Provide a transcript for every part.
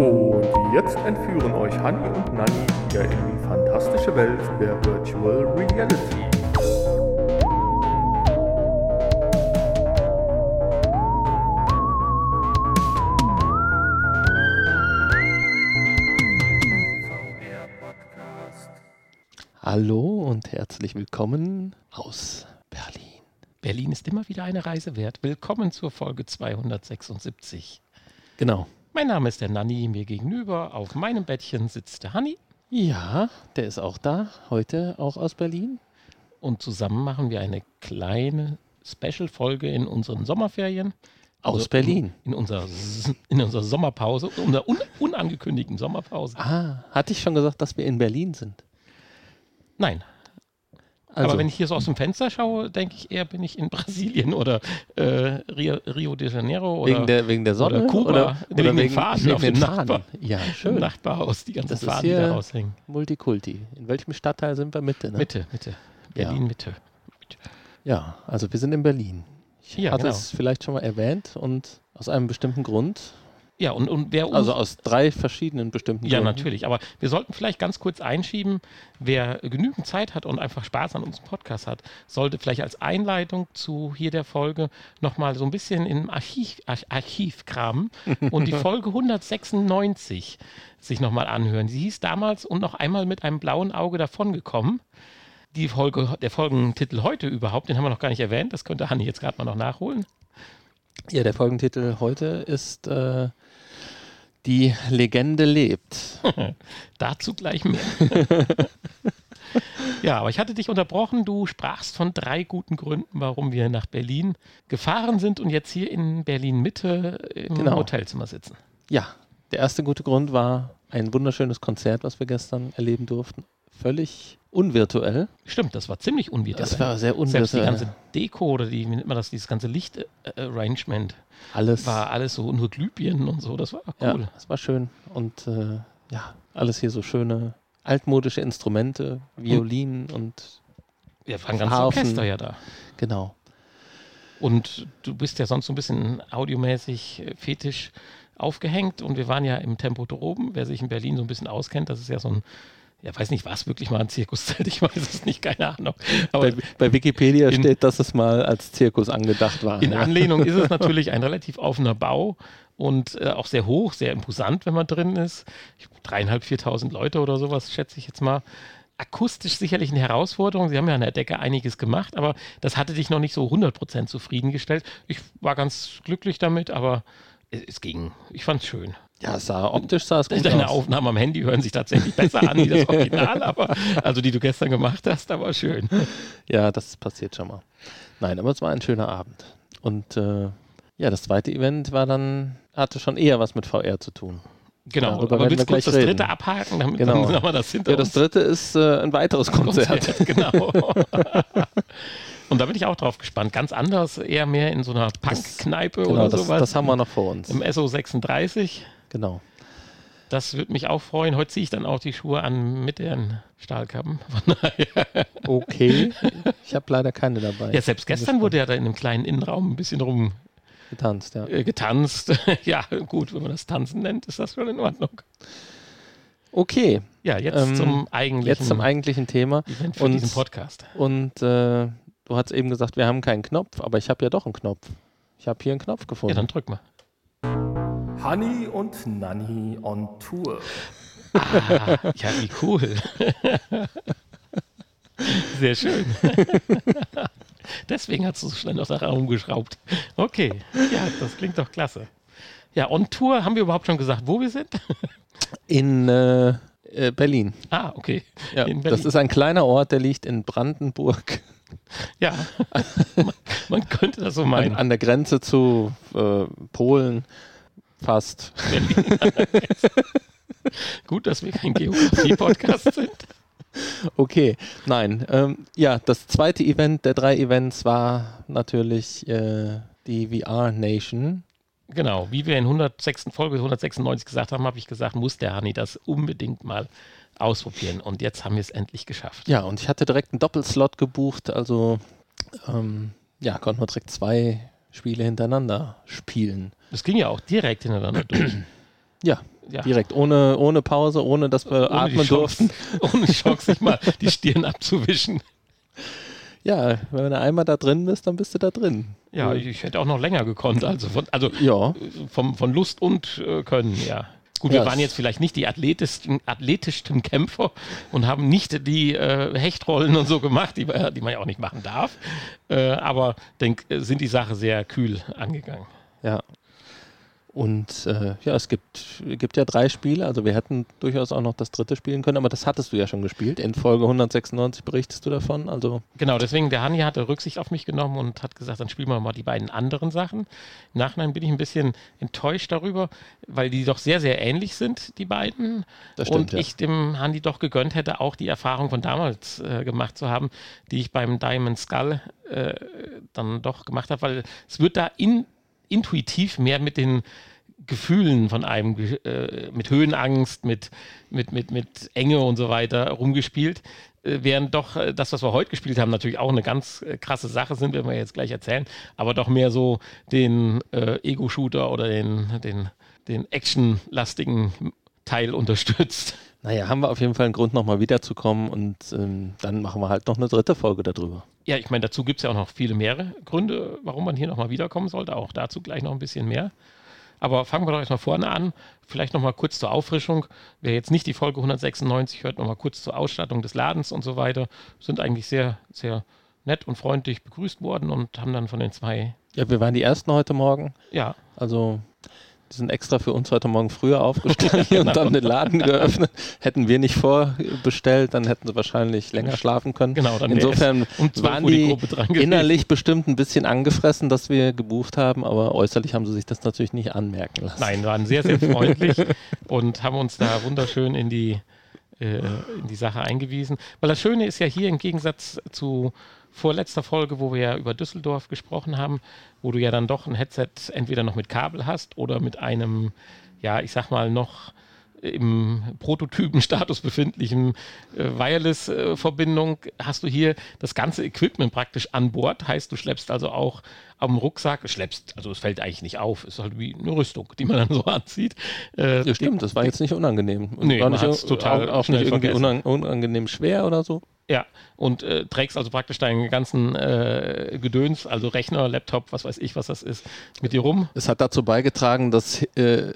Und jetzt entführen euch Hanni und Nanni wieder in die fantastische Welt der Virtual Reality. Hallo und herzlich willkommen aus Berlin. Berlin ist immer wieder eine Reise wert. Willkommen zur Folge 276. Genau. Mein Name ist der Nanni, mir gegenüber auf meinem Bettchen sitzt der Hanni Ja, der ist auch da, heute auch aus Berlin. und zusammen machen wir eine kleine Special-Folge in unseren Sommerferien. Aus Also Berlin. In, in, unserer, in unserer Sommerpause, unserer un, unangekündigten Sommerpause. Ah, hatte ich schon gesagt, dass wir in Berlin sind? Nein, Also, aber wenn ich hier so aus dem Fenster schaue, denke ich eher, bin ich in Brasilien oder äh, Rio, Rio de Janeiro oder wegen, der, wegen der Sonne oder Kuba, oder, wegen oder den wegen, Fahnen wegen auf den dem Fahnen? Nachbar- Ja, im schön. Nachbarhaus, die ganzen Das die da raushängen. Multikulti. In welchem Stadtteil sind wir Mitte? Ne? Mitte, Mitte. Ja. Berlin, Mitte. Ja, also wir sind in Berlin. Ich Ja, hatte genau. es vielleicht schon mal erwähnt und aus einem bestimmten Grund, Ja, und, und wer also aus drei verschiedenen bestimmten ja, Gründen. natürlich, aber wir sollten vielleicht ganz kurz einschieben, wer genügend Zeit hat und einfach Spaß an unserem Podcast hat, sollte vielleicht als Einleitung zu hier der Folge nochmal so ein bisschen im Archiv, Arch, Archiv kramen und die Folge 196 sich nochmal anhören. Sie hieß damals und noch einmal mit einem blauen Auge davongekommen. Die Folge, der Folgentitel heute überhaupt, den haben wir noch gar nicht erwähnt, das könnte Hanni jetzt gerade mal noch nachholen. Ja, der Folgentitel heute ist äh, Die Legende lebt. Dazu gleich mehr. ja, aber ich hatte dich unterbrochen. Du sprachst von drei guten Gründen, warum wir nach Berlin gefahren sind und jetzt hier in Berlin Mitte im Genau. Hotelzimmer sitzen. Ja, der erste gute Grund war ein wunderschönes Konzert, was wir gestern erleben durften. Völlig unvirtuell. Stimmt, das war ziemlich unvirtuell. Das war sehr Selbst die unvirtuell. ganze Deko oder die, wie nennt man das, dieses ganze Lichtarrangement Alles. war alles so nur Glühbirnen und so. Das war ja, cool. das war schön. Und äh, ja, alles hier so schöne altmodische Instrumente, Violinen und Wir waren ganz Harfen. Orchester ja da. genau. Und du bist ja sonst so ein bisschen audiomäßig äh, fetisch aufgehängt und wir waren ja im Tempodrom. Wer sich in Berlin so ein bisschen auskennt, das ist ja so ein, ja, weiß nicht, was wirklich mal ein Zirkuszelt, ich weiß es nicht, keine Ahnung. Aber Bei, bei Wikipedia in- steht, dass es mal als Zirkus angedacht war. in ja. Anlehnung ist es natürlich ein relativ offener Bau und äh, auch sehr hoch, sehr imposant, wenn man drin ist. Ich, dreieinhalb, viertausend Leute oder sowas, schätze ich jetzt mal. Akustisch sicherlich eine Herausforderung. Sie haben ja an der Decke einiges gemacht, aber das hatte dich noch nicht so 100% zufriedengestellt. Ich war ganz glücklich damit, aber es, ging. Ich fand es schön. ja, es sah optisch sah es gut Deine aus. Aufnahmen am Handy hören sich tatsächlich besser an wie das Original, aber also die du gestern gemacht hast, aber schön. Ja, das passiert schon mal. Nein, aber es war ein schöner Abend. Und äh, ja, das zweite Event war dann, hatte schon eher was mit VR zu tun. Genau, Darüber aber willst wir du kurz gleich das reden. dritte abhaken, damit Genau. dann haben wir das hinter Ja, das dritte ist äh, ein weiteres Konzert. genau. Und da bin ich auch drauf gespannt. Ganz anders, eher mehr in so einer Punk-Kneipe Genau, oder das, sowas. das haben wir noch vor uns. Im SO36. Genau. Das würde mich auch freuen. Heute ziehe ich dann auch die Schuhe an mit den Stahlkappen. Okay. Ich habe leider keine dabei. Ja, selbst gestern wurde ja da in einem kleinen Innenraum ein bisschen rum getanzt, ja. äh, getanzt. ja, gut, wenn man das Tanzen nennt, ist das schon in Ordnung. Okay, Ja, jetzt Ähm, zum eigentlichen jetzt zum eigentlichen Thema. Event für und- diesen Podcast. Und äh, du hast eben gesagt, wir haben keinen Knopf, aber ich habe ja doch einen Knopf. Ich habe hier einen Knopf Ja, gefunden. dann drück mal. Hanni und Nanni on Tour. Ah, ja, wie cool. Sehr schön. Deswegen hast du so schnell noch daran rumgeschraubt. Okay, ja, das klingt doch klasse. Ja, on Tour haben wir überhaupt schon gesagt, wo wir sind? In äh, äh, Berlin. Ah, okay. Ja, In das Berlin. ist ein kleiner Ort, der liegt in Brandenburg. Ja, man, man könnte das so An, meinen. an der Grenze zu äh, Polen fast. Gut, dass wir kein Geografie-Podcast sind. Okay, nein. Ähm, ja, das zweite Event der drei Events war natürlich äh, die VR Nation. Genau, wie wir in 106, Folge 196 gesagt haben, habe ich gesagt, muss der Hani das unbedingt mal ausprobieren. Und jetzt haben wir es endlich geschafft. Ja, und ich hatte direkt einen Doppelslot gebucht, also ähm, ja, konnten wir direkt zwei Spiele hintereinander spielen. Das ging ja auch direkt hintereinander durch. Ja, ja. Direkt, ohne, ohne Pause, ohne dass wir ohne atmen durften. ohne die Chance, sich mal die Stirn abzuwischen. Ja, wenn du einmal da drin bist, dann bist du da drin. Ja, ich, ich hätte auch noch länger gekonnt. Also von, also Ja, vom, von Lust und äh, Können, ja. Gut, Ja, wir waren jetzt vielleicht nicht die athletischsten, athletischsten Kämpfer und haben nicht die äh, Hechtrollen und so gemacht, die, wir- die man ja auch nicht machen darf. Äh, aber denk, äh, sind die Sache sehr kühl angegangen. ja. Und äh, ja, es gibt, gibt ja drei Spiele, also wir hätten durchaus auch noch das dritte spielen können, aber das hattest du ja schon gespielt. In Folge 196 berichtest du davon. Also Genau, deswegen der Hanni hatte Rücksicht auf mich genommen und hat gesagt, dann spielen wir mal die beiden anderen Sachen. Im Nachhinein bin ich ein bisschen enttäuscht darüber, weil die doch sehr, sehr ähnlich sind, die beiden. Das stimmt, und ja. ich dem Handy doch gegönnt hätte, auch die Erfahrung von damals äh, gemacht zu haben, die ich beim Diamond Skull äh, dann doch gemacht habe, weil es wird da in, intuitiv mehr mit den Gefühlen von einem, äh, mit Höhenangst, mit, mit, mit, mit Enge und so weiter rumgespielt. Äh, während doch äh, das, was wir heute gespielt haben, natürlich auch eine ganz äh, krasse Sache sind, werden wir jetzt gleich erzählen, aber doch mehr so den Ego-Shooter oder den, den, den actionlastigen Teil unterstützt. Naja, haben wir auf jeden Fall einen Grund, nochmal wiederzukommen und ähm, dann machen wir halt noch eine dritte Folge darüber. Ja, ich meine, dazu gibt es ja auch noch viele mehrere Gründe, warum man hier nochmal wiederkommen sollte. Auch dazu gleich noch ein bisschen mehr. Aber fangen wir doch erstmal vorne an. Vielleicht nochmal kurz zur Auffrischung. Wer jetzt nicht die Folge 196 hört, nochmal kurz zur Ausstattung des Ladens und so weiter. Sind eigentlich sehr, sehr nett und freundlich begrüßt worden und haben dann von den zwei, Ja, wir waren die Ersten heute Morgen. ja, Also die sind extra für uns heute Morgen früher aufgestanden und dann den Laden geöffnet. Hätten wir nicht vorbestellt, dann hätten sie wahrscheinlich länger schlafen können. genau. Dann Insofern um 12 waren die die innerlich bestimmt ein bisschen angefressen, dass wir gebucht haben, aber äußerlich haben sie sich das natürlich nicht anmerken lassen. Nein, waren sehr, sehr freundlich und haben uns da wunderschön in die, äh, in die Sache eingewiesen. Weil das Schöne ist ja hier im Gegensatz zu vorletzter Folge, wo wir ja über Düsseldorf gesprochen haben, wo du ja dann doch ein Headset entweder noch mit Kabel hast oder mit einem, ja, ich sag mal, noch im Prototypenstatus befindlichen äh, Wireless-Verbindung hast du hier das ganze Equipment praktisch an Bord. Heißt, du schleppst also auch am Rucksack, schleppst, also es fällt eigentlich nicht auf, ist halt wie eine Rüstung, die man dann so anzieht. Äh, Ja, stimmt, das war jetzt nicht unangenehm. Und Nee, war nicht total auch, auch nicht irgendwie unang unangenehm schwer oder so. Ja, und äh, trägst also praktisch deinen ganzen äh, Gedöns, also Rechner, Laptop, was weiß ich, was das ist, mit dir rum. Es hat dazu beigetragen, dass äh,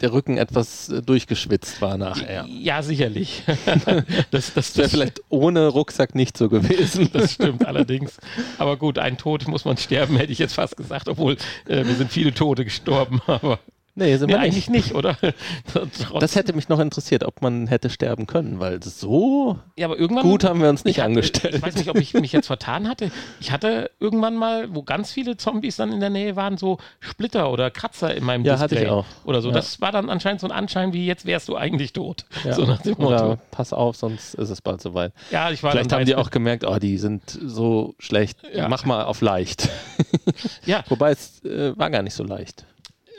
der Rücken etwas äh, durchgeschwitzt war nachher. Ja, sicherlich. das, das, Das wäre vielleicht ohne Rucksack nicht so gewesen. das stimmt allerdings. Aber gut, ein Tod muss man sterben, hätte ich jetzt fast gesagt, obwohl äh, wir sind viele Tote gestorben, aber Nee, sind nee, wir eigentlich nicht. oder? Das hätte mich noch interessiert, ob man hätte sterben können, weil so ja, aber irgendwann gut haben wir uns nicht ich hatte- angestellt. Ich weiß nicht, ob ich mich jetzt vertan hatte. Ich hatte irgendwann mal, wo ganz viele Zombies dann in der Nähe waren, so Splitter oder Kratzer in meinem Ja, Display. hatte ich auch. Oder so. Ja. Das war dann anscheinend so ein Anschein wie, jetzt wärst du eigentlich tot. Ja. So nach dem Oder Motto. pass auf, sonst ist es bald soweit. Ja, ich war Vielleicht haben die auch gemerkt, oh, die sind so schlecht. Mach mal auf leicht. Ja, Wobei es äh, war gar nicht so leicht.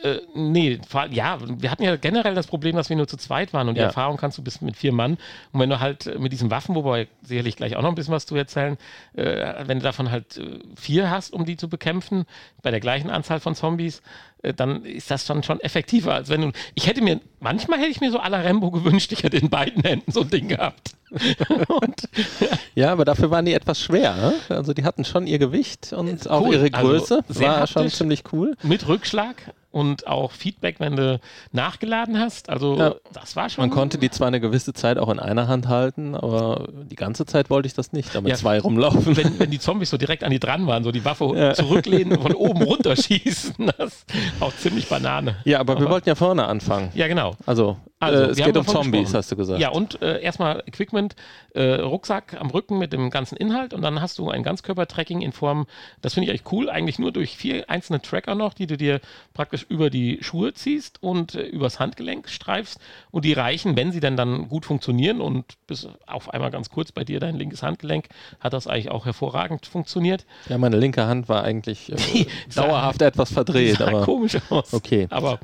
Äh, nee, ja, wir hatten ja generell das Problem, dass wir nur zu zweit waren und die Ja. Erfahrung kannst du bis mit vier Mann. Und wenn du halt äh, mit diesen Waffen, wobei sicherlich gleich auch noch ein bisschen was zu erzählen, äh, wenn du davon halt äh, vier hast, um die zu bekämpfen, bei der gleichen Anzahl von Zombies, äh, dann ist das dann schon effektiver, als wenn du. Ich hätte mir, manchmal hätte ich mir so à la Rambo gewünscht, ich hätte in beiden Händen so ein Ding gehabt. und, Ja, aber dafür waren die etwas schwer. Ne? Also die hatten schon ihr Gewicht und auch cool. ihre Also Größe. sehr war schon haptisch. ziemlich cool. mit Rückschlag und auch Feedback, wenn du nachgeladen hast. Also Ja. das war schon. Man konnte die zwar eine gewisse Zeit auch in einer Hand halten, aber die ganze Zeit wollte ich das nicht, damit Ja. zwei rumlaufen. wenn, wenn die Zombies so direkt an die dran waren, so die Waffe Ja. zurücklehnen, von oben runterschießen, das ist auch ziemlich Banane. Ja, aber, wir Aber- wollten ja vorne anfangen. Ja, genau. Also, Also, äh, es geht um Zombies, gesprochen. hast du gesagt. Ja, und äh, erstmal Equipment, äh, Rucksack am Rücken mit dem ganzen Inhalt und dann hast du ein Ganzkörper-Tracking in Form, das finde ich echt cool, eigentlich nur durch vier einzelne Tracker noch, die du dir praktisch über die Schuhe ziehst und äh, übers Handgelenk streifst und die reichen, wenn sie denn dann gut funktionieren und bis auf einmal ganz kurz bei dir dein linkes Handgelenk hat das eigentlich auch hervorragend funktioniert. Ja, meine linke Hand war eigentlich äh, Die sah- dauerhaft etwas verdreht, aber komisch aus. okay. Aber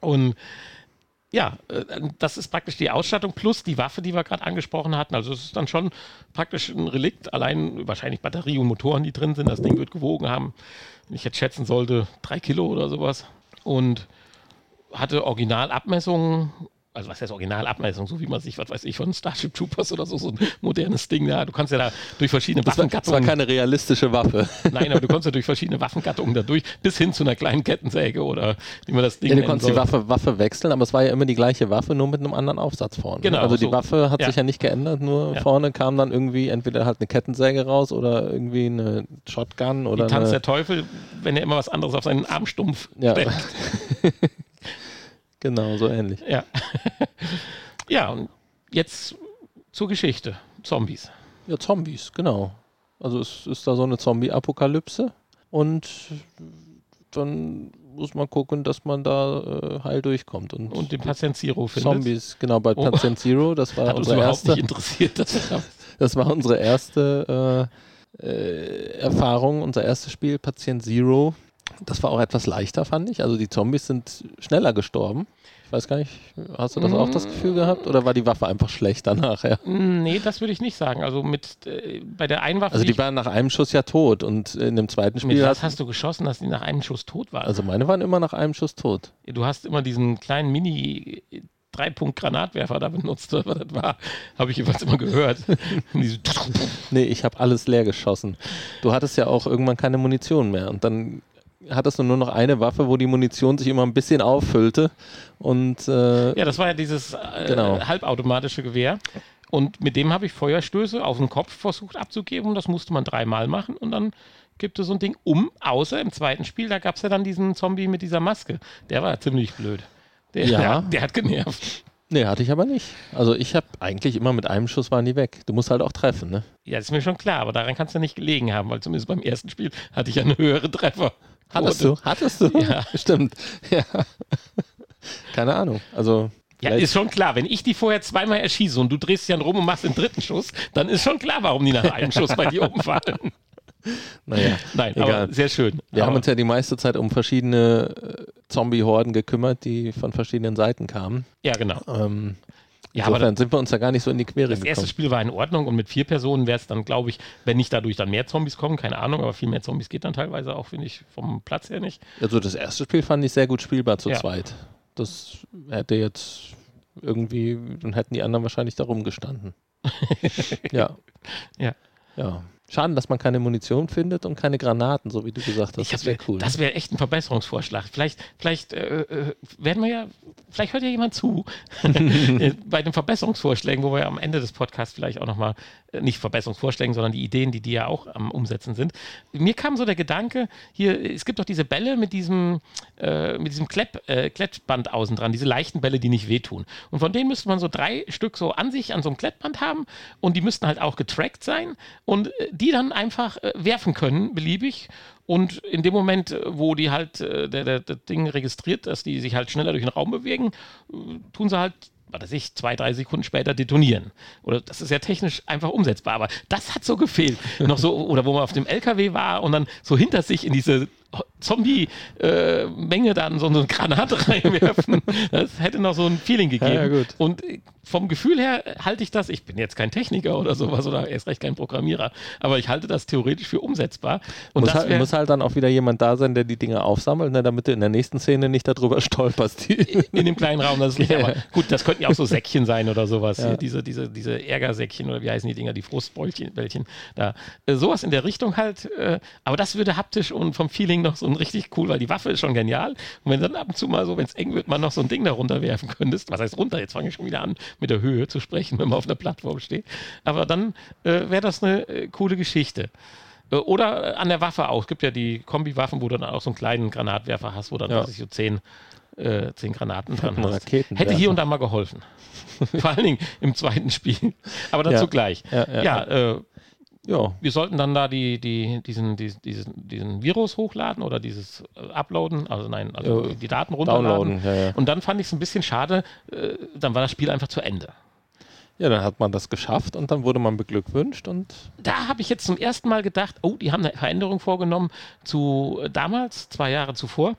und ja, äh, das ist praktisch die Ausstattung plus die Waffe, die wir gerade angesprochen hatten. Also es ist dann schon praktisch ein Relikt. Allein wahrscheinlich Batterie und Motoren, die drin sind. Das Ding wird gewogen haben, wenn ich jetzt schätzen sollte, drei Kilo oder sowas. Und hatte Originalabmessungen also was heißt Originalabmessung, so wie man sich, was weiß ich, von Starship Troopers oder so, so ein modernes Ding, ja, du kannst ja da durch verschiedene das Waffengattungen. Das war keine realistische Waffe. Nein, aber du konntest ja durch verschiedene Waffengattungen da durch, bis hin zu einer kleinen Kettensäge oder wie man das Ding ja, du konntest soll. die Waffe, Waffe wechseln, aber es war ja immer die gleiche Waffe, nur mit einem anderen Aufsatz vorne. Genau. Also die so, Waffe hat ja. sich ja nicht geändert, nur ja. vorne kam dann irgendwie entweder halt eine Kettensäge raus oder irgendwie eine Shotgun oder. Die Tanz der Teufel, wenn er immer was anderes auf seinen Armstumpf ja. Genau, so ähnlich. Ja. ja, und jetzt zur Geschichte. Zombies. Ja, Zombies, genau. Also es ist da so eine Zombie-Apokalypse und dann muss man gucken, dass man da äh, heil durchkommt. Und, und den Patient Zero findet. Zombies, genau, bei oh. Patient Zero, das war Hat unsere uns erste. Nicht interessiert, das, das war unsere erste äh, äh, Erfahrung, unser erstes Spiel, Patient Zero. Das war auch etwas leichter, fand ich. Also die Zombies sind schneller gestorben. Ich weiß gar nicht, hast du das auch das Gefühl gehabt? Oder war die Waffe einfach schlecht danach? Ja? Nee, das würde ich nicht sagen. Also mit äh, bei der einen Waffe. Also die waren nach einem Schuss ja tot und in dem zweiten Spiel. Mit was hast du geschossen, dass die nach einem Schuss tot waren? Also meine waren immer nach einem Schuss tot. Du hast immer diesen kleinen Mini Drei-Punkt-Granatwerfer da benutzt, was das war. Habe ich jeweils immer gehört. nee, ich habe alles leer geschossen. Du hattest ja auch irgendwann keine Munition mehr und dann hattest du nur noch eine Waffe, wo die Munition sich immer ein bisschen auffüllte. Und, äh, ja, das war ja dieses äh, genau. halbautomatische Gewehr. Und mit dem habe ich Feuerstöße auf den Kopf versucht abzugeben. Das musste man dreimal machen. Und dann gibt es so ein Ding um, außer im zweiten Spiel, da gab es ja dann diesen Zombie mit dieser Maske. Der war ziemlich blöd. Der, ja. der, der hat genervt. Nee, hatte ich aber nicht. Also ich habe eigentlich immer mit einem Schuss waren die weg. Du musst halt auch treffen, ne? Ja, das ist mir schon klar, aber daran kannst du nicht gelegen haben, weil zumindest beim ersten Spiel hatte ich ja eine höhere Treffer. Hattest du? Hattest du? Ja. Stimmt. Ja. Keine Ahnung. Also. Ja, ist schon klar. Wenn ich die vorher zweimal erschieße und du drehst dich dann rum und machst den dritten Schuss, dann ist schon klar, warum die nach einem Schuss bei dir umfallen. Naja, nein, egal. aber sehr schön. Wir aber haben uns ja die meiste Zeit um verschiedene äh, Zombie-Horden gekümmert, die von verschiedenen Seiten kamen. Ja, genau. Ähm, ja, Insofern aber dann sind wir uns da gar nicht so in die Quere das gekommen. Das erste Spiel war in Ordnung und mit vier Personen wäre es dann, glaube ich, wenn nicht dadurch dann mehr Zombies kommen, keine Ahnung, aber viel mehr Zombies geht dann teilweise auch, finde ich, vom Platz her nicht. Also das erste Spiel fand ich sehr gut spielbar zu ja. zweit. Das hätte jetzt irgendwie, dann hätten die anderen wahrscheinlich da rumgestanden. ja. Ja. Ja. Schade, dass man keine Munition findet und keine Granaten, so wie du gesagt hast. das wäre cool. Das wäre echt ein Verbesserungsvorschlag. Vielleicht, vielleicht äh, äh, werden wir ja, vielleicht hört ja jemand zu bei den Verbesserungsvorschlägen, wo wir am Ende des Podcasts vielleicht auch nochmal, äh, nicht Verbesserungsvorschlägen, sondern die Ideen, die die ja auch am Umsetzen sind. Mir kam so der Gedanke, hier, es gibt doch diese Bälle mit diesem, äh, mit diesem Klepp, äh, Klettband außen dran, diese leichten Bälle, die nicht wehtun. Und von denen müsste man so drei Stück so an sich an so einem Klettband haben und die müssten halt auch getrackt sein und äh, die dann einfach äh, werfen können, beliebig. Und in dem Moment, äh, wo die halt, äh, der, der, der Ding registriert, dass die sich halt schneller durch den Raum bewegen, äh, tun sie halt was weiß ich, zwei, drei Sekunden später detonieren. Oder das ist ja technisch einfach umsetzbar. Aber das hat so gefehlt. Noch so, oder wo man auf dem LKW war und dann so hinter sich in diese Zombie-Menge äh, dann so eine Granate reinwerfen. Das hätte noch so ein Feeling gegeben. Ja, ja, und vom Gefühl her halte ich das, ich bin jetzt kein Techniker oder sowas oder erst recht kein Programmierer, aber ich halte das theoretisch für umsetzbar. Und muss, halt, muss halt dann auch wieder jemand da sein, der die Dinge aufsammelt, ne, damit du in der nächsten Szene nicht darüber stolperst. in dem kleinen Raum, das ist nicht, aber gut, das könnten ja auch so Säckchen sein oder sowas. Ja. Diese, diese, diese Ärgersäckchen oder wie heißen die Dinger, die Frustbällchen, da. Äh, sowas in der Richtung halt, äh, aber das würde haptisch und vom Feeling noch so ein richtig cool, weil die Waffe ist schon genial. Und wenn dann ab und zu mal so, wenn es eng wird, man noch so ein Ding da runterwerfen könntest, was heißt runter, jetzt fange ich schon wieder an, mit der Höhe zu sprechen, wenn man auf einer Plattform steht. Aber dann äh, wäre das eine äh, coole Geschichte. Äh, oder äh, an der Waffe auch. Es gibt ja die Kombi-Waffen, wo du dann auch so einen kleinen Granatwerfer hast, wo dann ja. so zehn, äh, zehn Granaten dran hast. Hätte hier und da mal geholfen. Vor allen Dingen im zweiten Spiel. Aber dazu ja. gleich. Ja, ja, ja äh, ja. Wir sollten dann da die, die, diesen, diesen, diesen Virus hochladen oder dieses äh, Uploaden, also nein, also ja, die Daten runterladen. Ja, ja. Und dann fand ich es ein bisschen schade, äh, dann war das Spiel einfach zu Ende. Ja, dann hat man das geschafft und dann wurde man beglückwünscht und. Da habe ich jetzt zum ersten Mal gedacht, oh, die haben eine Veränderung vorgenommen zu äh, damals, zwei Jahre zuvor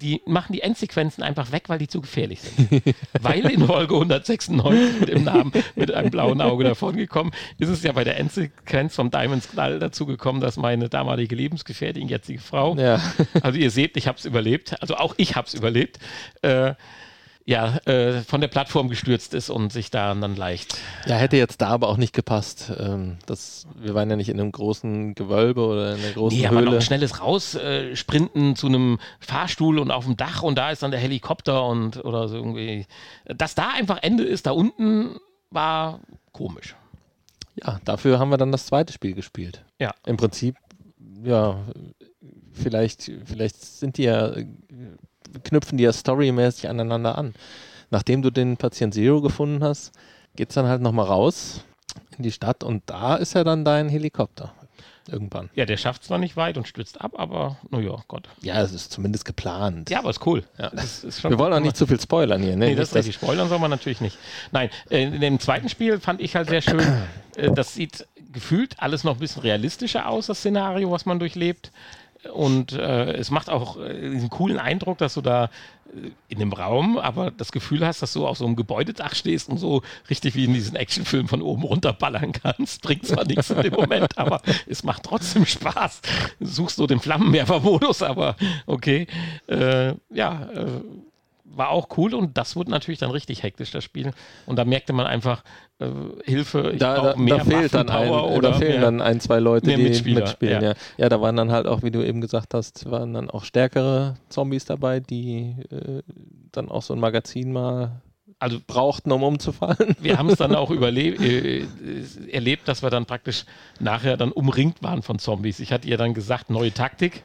die machen die Endsequenzen einfach weg, weil die zu gefährlich sind. weil in Folge 196 mit dem Namen mit einem blauen Auge davon gekommen, ist es ja bei der Endsequenz vom Diamonds Knall dazu gekommen, dass meine damalige Lebensgefährtin, jetzige Frau, Ja. also ihr seht, ich habe es überlebt, also auch ich habe es überlebt, äh, ja, äh, von der Plattform gestürzt ist und sich da dann leicht. Ja, hätte jetzt da aber auch nicht gepasst. Ähm, das, wir waren ja nicht in einem großen Gewölbe oder in einer großen Nee, aber noch Höhle. ein schnelles Raussprinten äh, sprinten zu einem Fahrstuhl und auf dem Dach und da ist dann der Helikopter und oder so irgendwie. Dass da einfach Ende ist, da unten war komisch. Ja, dafür haben wir dann das zweite Spiel gespielt. Ja. Im Prinzip, ja, vielleicht, vielleicht sind die ja, knüpfen die ja storymäßig aneinander an. Nachdem du den Patient Zero gefunden hast, geht's dann halt nochmal raus in die Stadt und da ist ja dann dein Helikopter. Irgendwann. Ja, der schafft zwar nicht weit und stürzt ab, aber naja, Gott. Ja, es ist zumindest geplant. Ja, aber ist cool. Ja. Das ist schon Wir wollen auch nicht zu viel spoilern hier. Ne? Nee, das ist Nicht, richtig. Spoilern soll man natürlich nicht. Nein, äh, in dem zweiten Spiel fand ich halt sehr schön, äh, das sieht gefühlt alles noch ein bisschen realistischer aus, das Szenario, was man durchlebt. Und äh, es macht auch äh, diesen coolen Eindruck, dass du da äh, in dem Raum aber das Gefühl hast, dass du auf so einem Gebäudedach stehst und so richtig wie in diesen Actionfilmen von oben runter ballern kannst. Bringt zwar nichts in dem Moment, aber es macht trotzdem Spaß. Du suchst so den Flammenwerfer-Modus, aber okay. Äh, ja, äh, war auch cool und das wurde natürlich dann richtig hektisch, das Spiel. Und da merkte man einfach, äh, Hilfe, ich da, da, mehr da fehlt dann ein, Waffenpower da oder fehlen mehr, dann ein, zwei Leute, die Mitspieler, mitspielen. ja. Ja. ja, da waren dann halt auch, wie du eben gesagt hast, waren dann auch stärkere Zombies dabei, die äh, dann auch so ein Magazin mal also brauchten, um umzufallen. wir haben es dann auch überlebt, äh, erlebt, dass wir dann praktisch nachher dann umringt waren von Zombies. Ich hatte ihr dann gesagt, neue Taktik.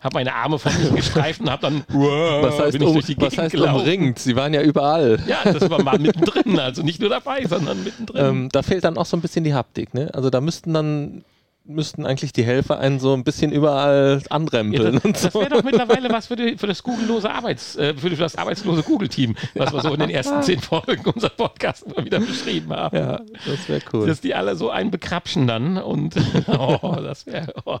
Habe meine Arme von mir gestreift und habe dann Was heißt, bin ich um, durch die was heißt gelaufen. umringt? Sie waren ja überall. Ja, das war mal mittendrin, also nicht nur dabei, sondern mittendrin. Ähm, da fehlt dann auch so ein bisschen die Haptik. Ne? Also da müssten dann müssten eigentlich die Helfer einen so ein bisschen überall Ja, anrempeln das und das so. wäre doch mittlerweile was für, die, für das googlelose Arbeits, äh, für das arbeitslose Google-Team, was wir so in den ersten zehn Folgen unserer Podcast immer wieder beschrieben haben. Ja, das wäre cool. Dass die alle so einen bekrapschen dann und oh, das wäre. Oh.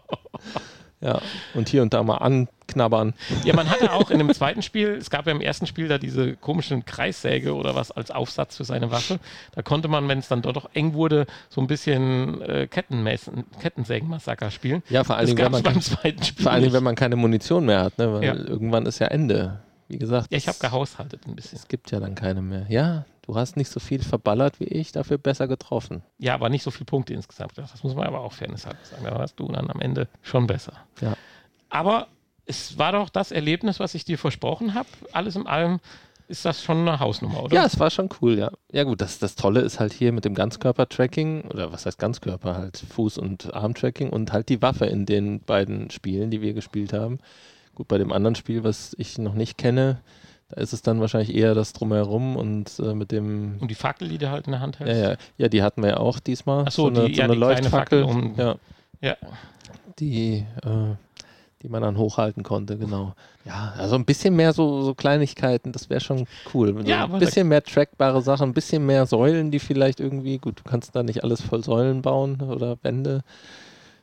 Ja, und hier und da mal anknabbern. Ja, man hatte auch in dem zweiten Spiel, es gab ja im ersten Spiel da diese komischen Kreissäge oder was als Aufsatz für seine Waffe. Da konnte man, wenn es dann dort doch eng wurde, so ein bisschen äh, Kettenmäßen- Kettensägenmassaker spielen. Ja, vor allen Das Dingen, wenn man, beim zweiten Spiel. vor allen Dingen, wenn man keine Munition mehr hat, ne? weil Ja. irgendwann ist ja Ende. Wie gesagt, ja, ich habe gehaushaltet ein bisschen. es gibt ja dann keine mehr. Ja, du hast nicht so viel verballert wie ich, dafür besser getroffen. Ja, aber nicht so viele Punkte insgesamt. Das muss man aber auch fairness halber sagen. Da warst du dann am Ende schon besser. Ja. Aber es war doch das Erlebnis, was ich dir versprochen habe. Alles in allem ist das schon eine Hausnummer, oder? Ja, es war schon cool, ja. Ja gut, das, das Tolle ist halt hier mit dem Ganzkörper-Tracking, oder was heißt Ganzkörper, halt Fuß- und Arm-Tracking und halt die Waffe in den beiden Spielen, die wir gespielt haben. Gut, bei dem anderen Spiel, was ich noch nicht kenne, da ist es dann wahrscheinlich eher das Drumherum und äh, mit dem... Und die Fackel, die du halt in der Hand Ja, hältst. ja, ja, die hatten wir ja auch diesmal. Ach so, eine, die- ja, eine die kleine Leuchtfackel, Fackel, um- ja, ja. die, äh, die man dann hochhalten konnte, genau. Ja, also ein bisschen mehr so, so Kleinigkeiten, das wäre schon cool. So Ja, ein bisschen mehr trackbare Sachen, ein bisschen mehr Säulen, die vielleicht irgendwie, gut, du kannst da nicht alles voll Säulen bauen oder Wände.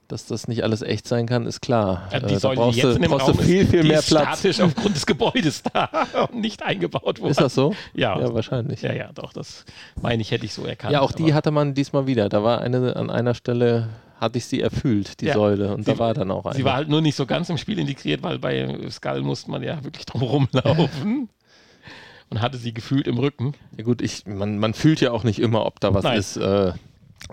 Dass das nicht alles echt sein kann, ist klar. Ja, die Äh, Säule, brauchst die jetzt du, in dem brauchst Raum du viel, ist, viel die mehr ist Platz. statisch aufgrund des Gebäudes da und nicht eingebaut worden. Ist das so? Ja. Ja, wahrscheinlich. ja, ja, doch, das meine ich, hätte ich so erkannt. Ja, auch die hatte man diesmal wieder. Da war eine, an einer Stelle hatte ich sie erfüllt, die Ja. Säule. Und Sie- da war dann auch eine. Sie war halt nur nicht so ganz im Spiel integriert, weil bei Skull musste man ja wirklich drum rumlaufen. Und hatte sie gefühlt im Rücken. Ja gut, ich, man, man fühlt ja auch nicht immer, ob da was Nein. ist. Äh,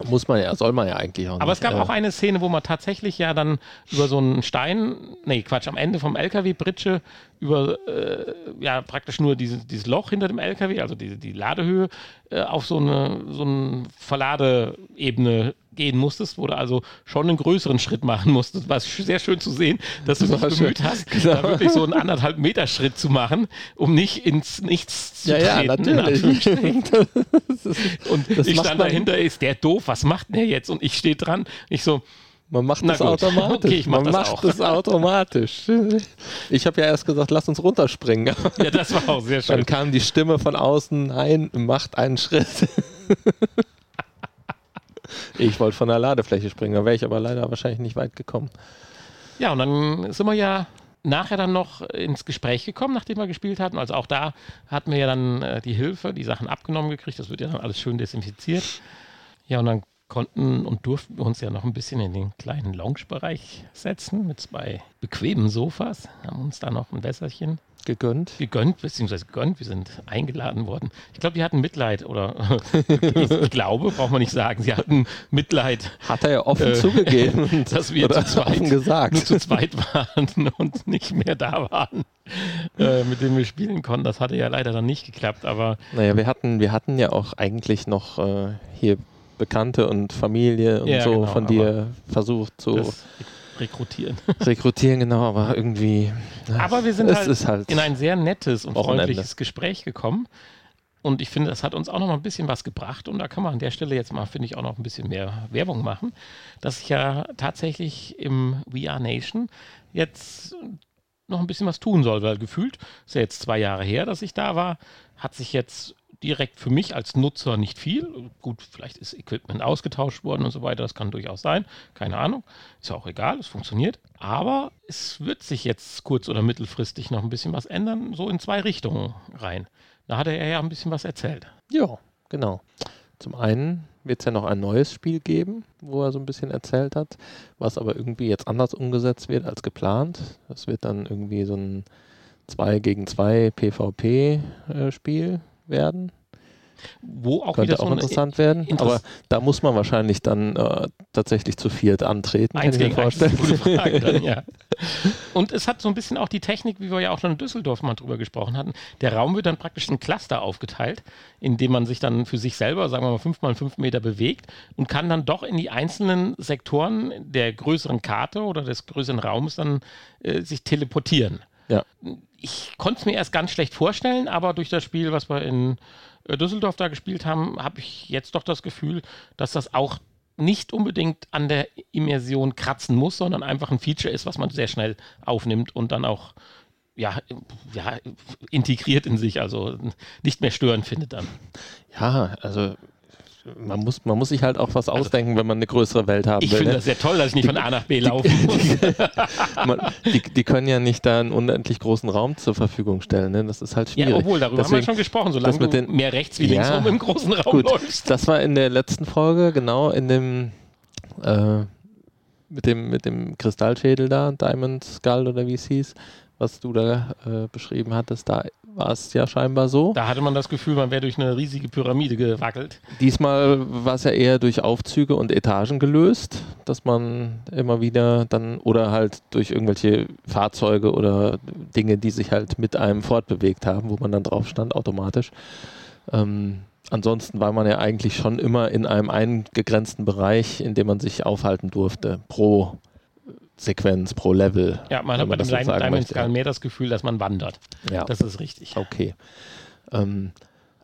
muss man ja, soll man ja eigentlich auch nicht. Aber es gab äh, auch eine Szene, wo man tatsächlich ja dann über so einen Stein, nee, Quatsch, am Ende vom LKW-Britsche über äh, ja praktisch nur dieses, dieses Loch hinter dem LKW, also die, die Ladehöhe, äh, auf so eine, so eine Verladeebene gehen musstest, wo du also schon einen größeren Schritt machen musstest. War sehr schön zu sehen, dass du dich bemüht schön. hast, Genau. da wirklich so einen anderthalb Meter Schritt zu machen, um nicht ins Nichts zu Ja, ja, treten. in natürlich. Das ist- Und Das ich stand dahinter, ist der doof, was macht denn der jetzt? Und ich stehe dran, ich so, man macht Na das gut. automatisch. Okay, ich mach man das macht auch. das automatisch. Ich habe ja erst gesagt, lass uns runterspringen. ja, das war auch sehr Dann schön. kam die Stimme von außen, nein, macht einen Schritt. Ich wollte von der Ladefläche springen, da wäre ich aber leider wahrscheinlich nicht weit gekommen. Ja, und dann sind wir ja nachher dann noch ins Gespräch gekommen, nachdem wir gespielt hatten. Also auch da hatten wir ja dann äh, die Hilfe, die Sachen abgenommen gekriegt. Das wird ja dann alles schön desinfiziert. Ja, und dann konnten und durften wir uns ja noch ein bisschen in den kleinen Lounge-Bereich setzen mit zwei bequemen Sofas. Haben uns da noch ein Wässerchen gegönnt. Gegönnt, beziehungsweise gegönnt. Wir sind eingeladen worden. Ich glaube, die hatten Mitleid oder ich, ich, glaube, braucht man nicht sagen, sie hatten Mitleid. Hat er ja offen äh, zugegeben, dass wir zu zweit, gesagt. nur zu zweit waren und nicht mehr da waren, äh, mit denen wir spielen konnten. Das hatte ja leider dann nicht geklappt, aber. Naja, wir hatten, wir hatten ja auch eigentlich noch äh, hier Bekannte und Familie und ja, so, genau, von dir versucht zu rekrutieren. Rekrutieren, genau, aber irgendwie. Aber wir sind halt, halt, in ein sehr nettes und Wochenende. freundliches Gespräch gekommen. Und ich finde, das hat uns auch noch mal ein bisschen was gebracht. Und da kann man an der Stelle jetzt mal, finde ich, auch noch ein bisschen mehr Werbung machen, dass ich ja tatsächlich im We Are Nation jetzt noch ein bisschen was tun soll, weil gefühlt, ist ja jetzt zwei Jahre her, dass ich da war, hat sich jetzt direkt für mich als Nutzer nicht viel. Gut, vielleicht ist Equipment ausgetauscht worden und so weiter, das kann durchaus sein. Keine Ahnung. Ist ja auch egal, es funktioniert. Aber es wird sich jetzt kurz- oder mittelfristig noch ein bisschen was ändern, so in zwei Richtungen rein. Da hat er ja ein bisschen was erzählt. Ja, genau. Zum einen wird es ja noch ein neues Spiel geben, wo er so ein bisschen erzählt hat, was aber irgendwie jetzt anders umgesetzt wird als geplant. Das wird dann irgendwie so ein 2 gegen 2 PvP-Spiel, werden. Wo auch Könnte auch so interessant werden. Interess aber da muss man wahrscheinlich dann äh, tatsächlich zu viert antreten, Eins kann ich mir vorstellen. Frage dann, ja. Und es hat so ein bisschen auch die Technik, wie wir ja auch schon in Düsseldorf mal drüber gesprochen hatten. Der Raum wird dann praktisch in Cluster aufgeteilt, in dem man sich dann für sich selber, sagen wir mal, fünf mal fünf Meter bewegt und kann dann doch in die einzelnen Sektoren der größeren Karte oder des größeren Raums dann äh, sich teleportieren. Ja ich konnte es mir erst ganz schlecht vorstellen, aber durch das Spiel, was wir in äh, Düsseldorf da gespielt haben, habe ich jetzt doch das Gefühl, dass das auch nicht unbedingt an der Immersion kratzen muss, sondern einfach ein Feature ist, was man sehr schnell aufnimmt und dann auch ja, ja, integriert in sich, also nicht mehr stören findet dann. Ja, also man muss, man muss sich halt auch was also, ausdenken, wenn man eine größere Welt haben ich will. Ich finde ne? das sehr toll, dass ich nicht die, von A nach B laufen die, muss. die, die, können ja nicht da einen unendlich großen Raum zur Verfügung stellen. Ne? Das ist halt schwierig. Ja, obwohl, darüber Deswegen, haben wir schon gesprochen, solange du den, mehr rechts wie links ja, rum im großen Raum gut, läufst. Das war in der letzten Folge, genau, in dem äh, mit dem, mit dem Kristallschädel da, Diamond Skull oder wie es hieß, was du da äh, beschrieben hattest, da war es ja scheinbar so. Da hatte man das Gefühl, man wäre durch eine riesige Pyramide gewackelt. Diesmal war es ja eher durch Aufzüge und Etagen gelöst, dass man immer wieder dann oder halt durch irgendwelche Fahrzeuge oder Dinge, die sich halt mit einem fortbewegt haben, wo man dann drauf stand automatisch. Ähm, ansonsten war man ja eigentlich schon immer in einem eingegrenzten Bereich, in dem man sich aufhalten durfte pro Sequenz pro Level. Ja, man hat bei dem Diamond Skull mehr das Gefühl, dass man wandert. Ja. Das ist richtig. Okay. Ähm,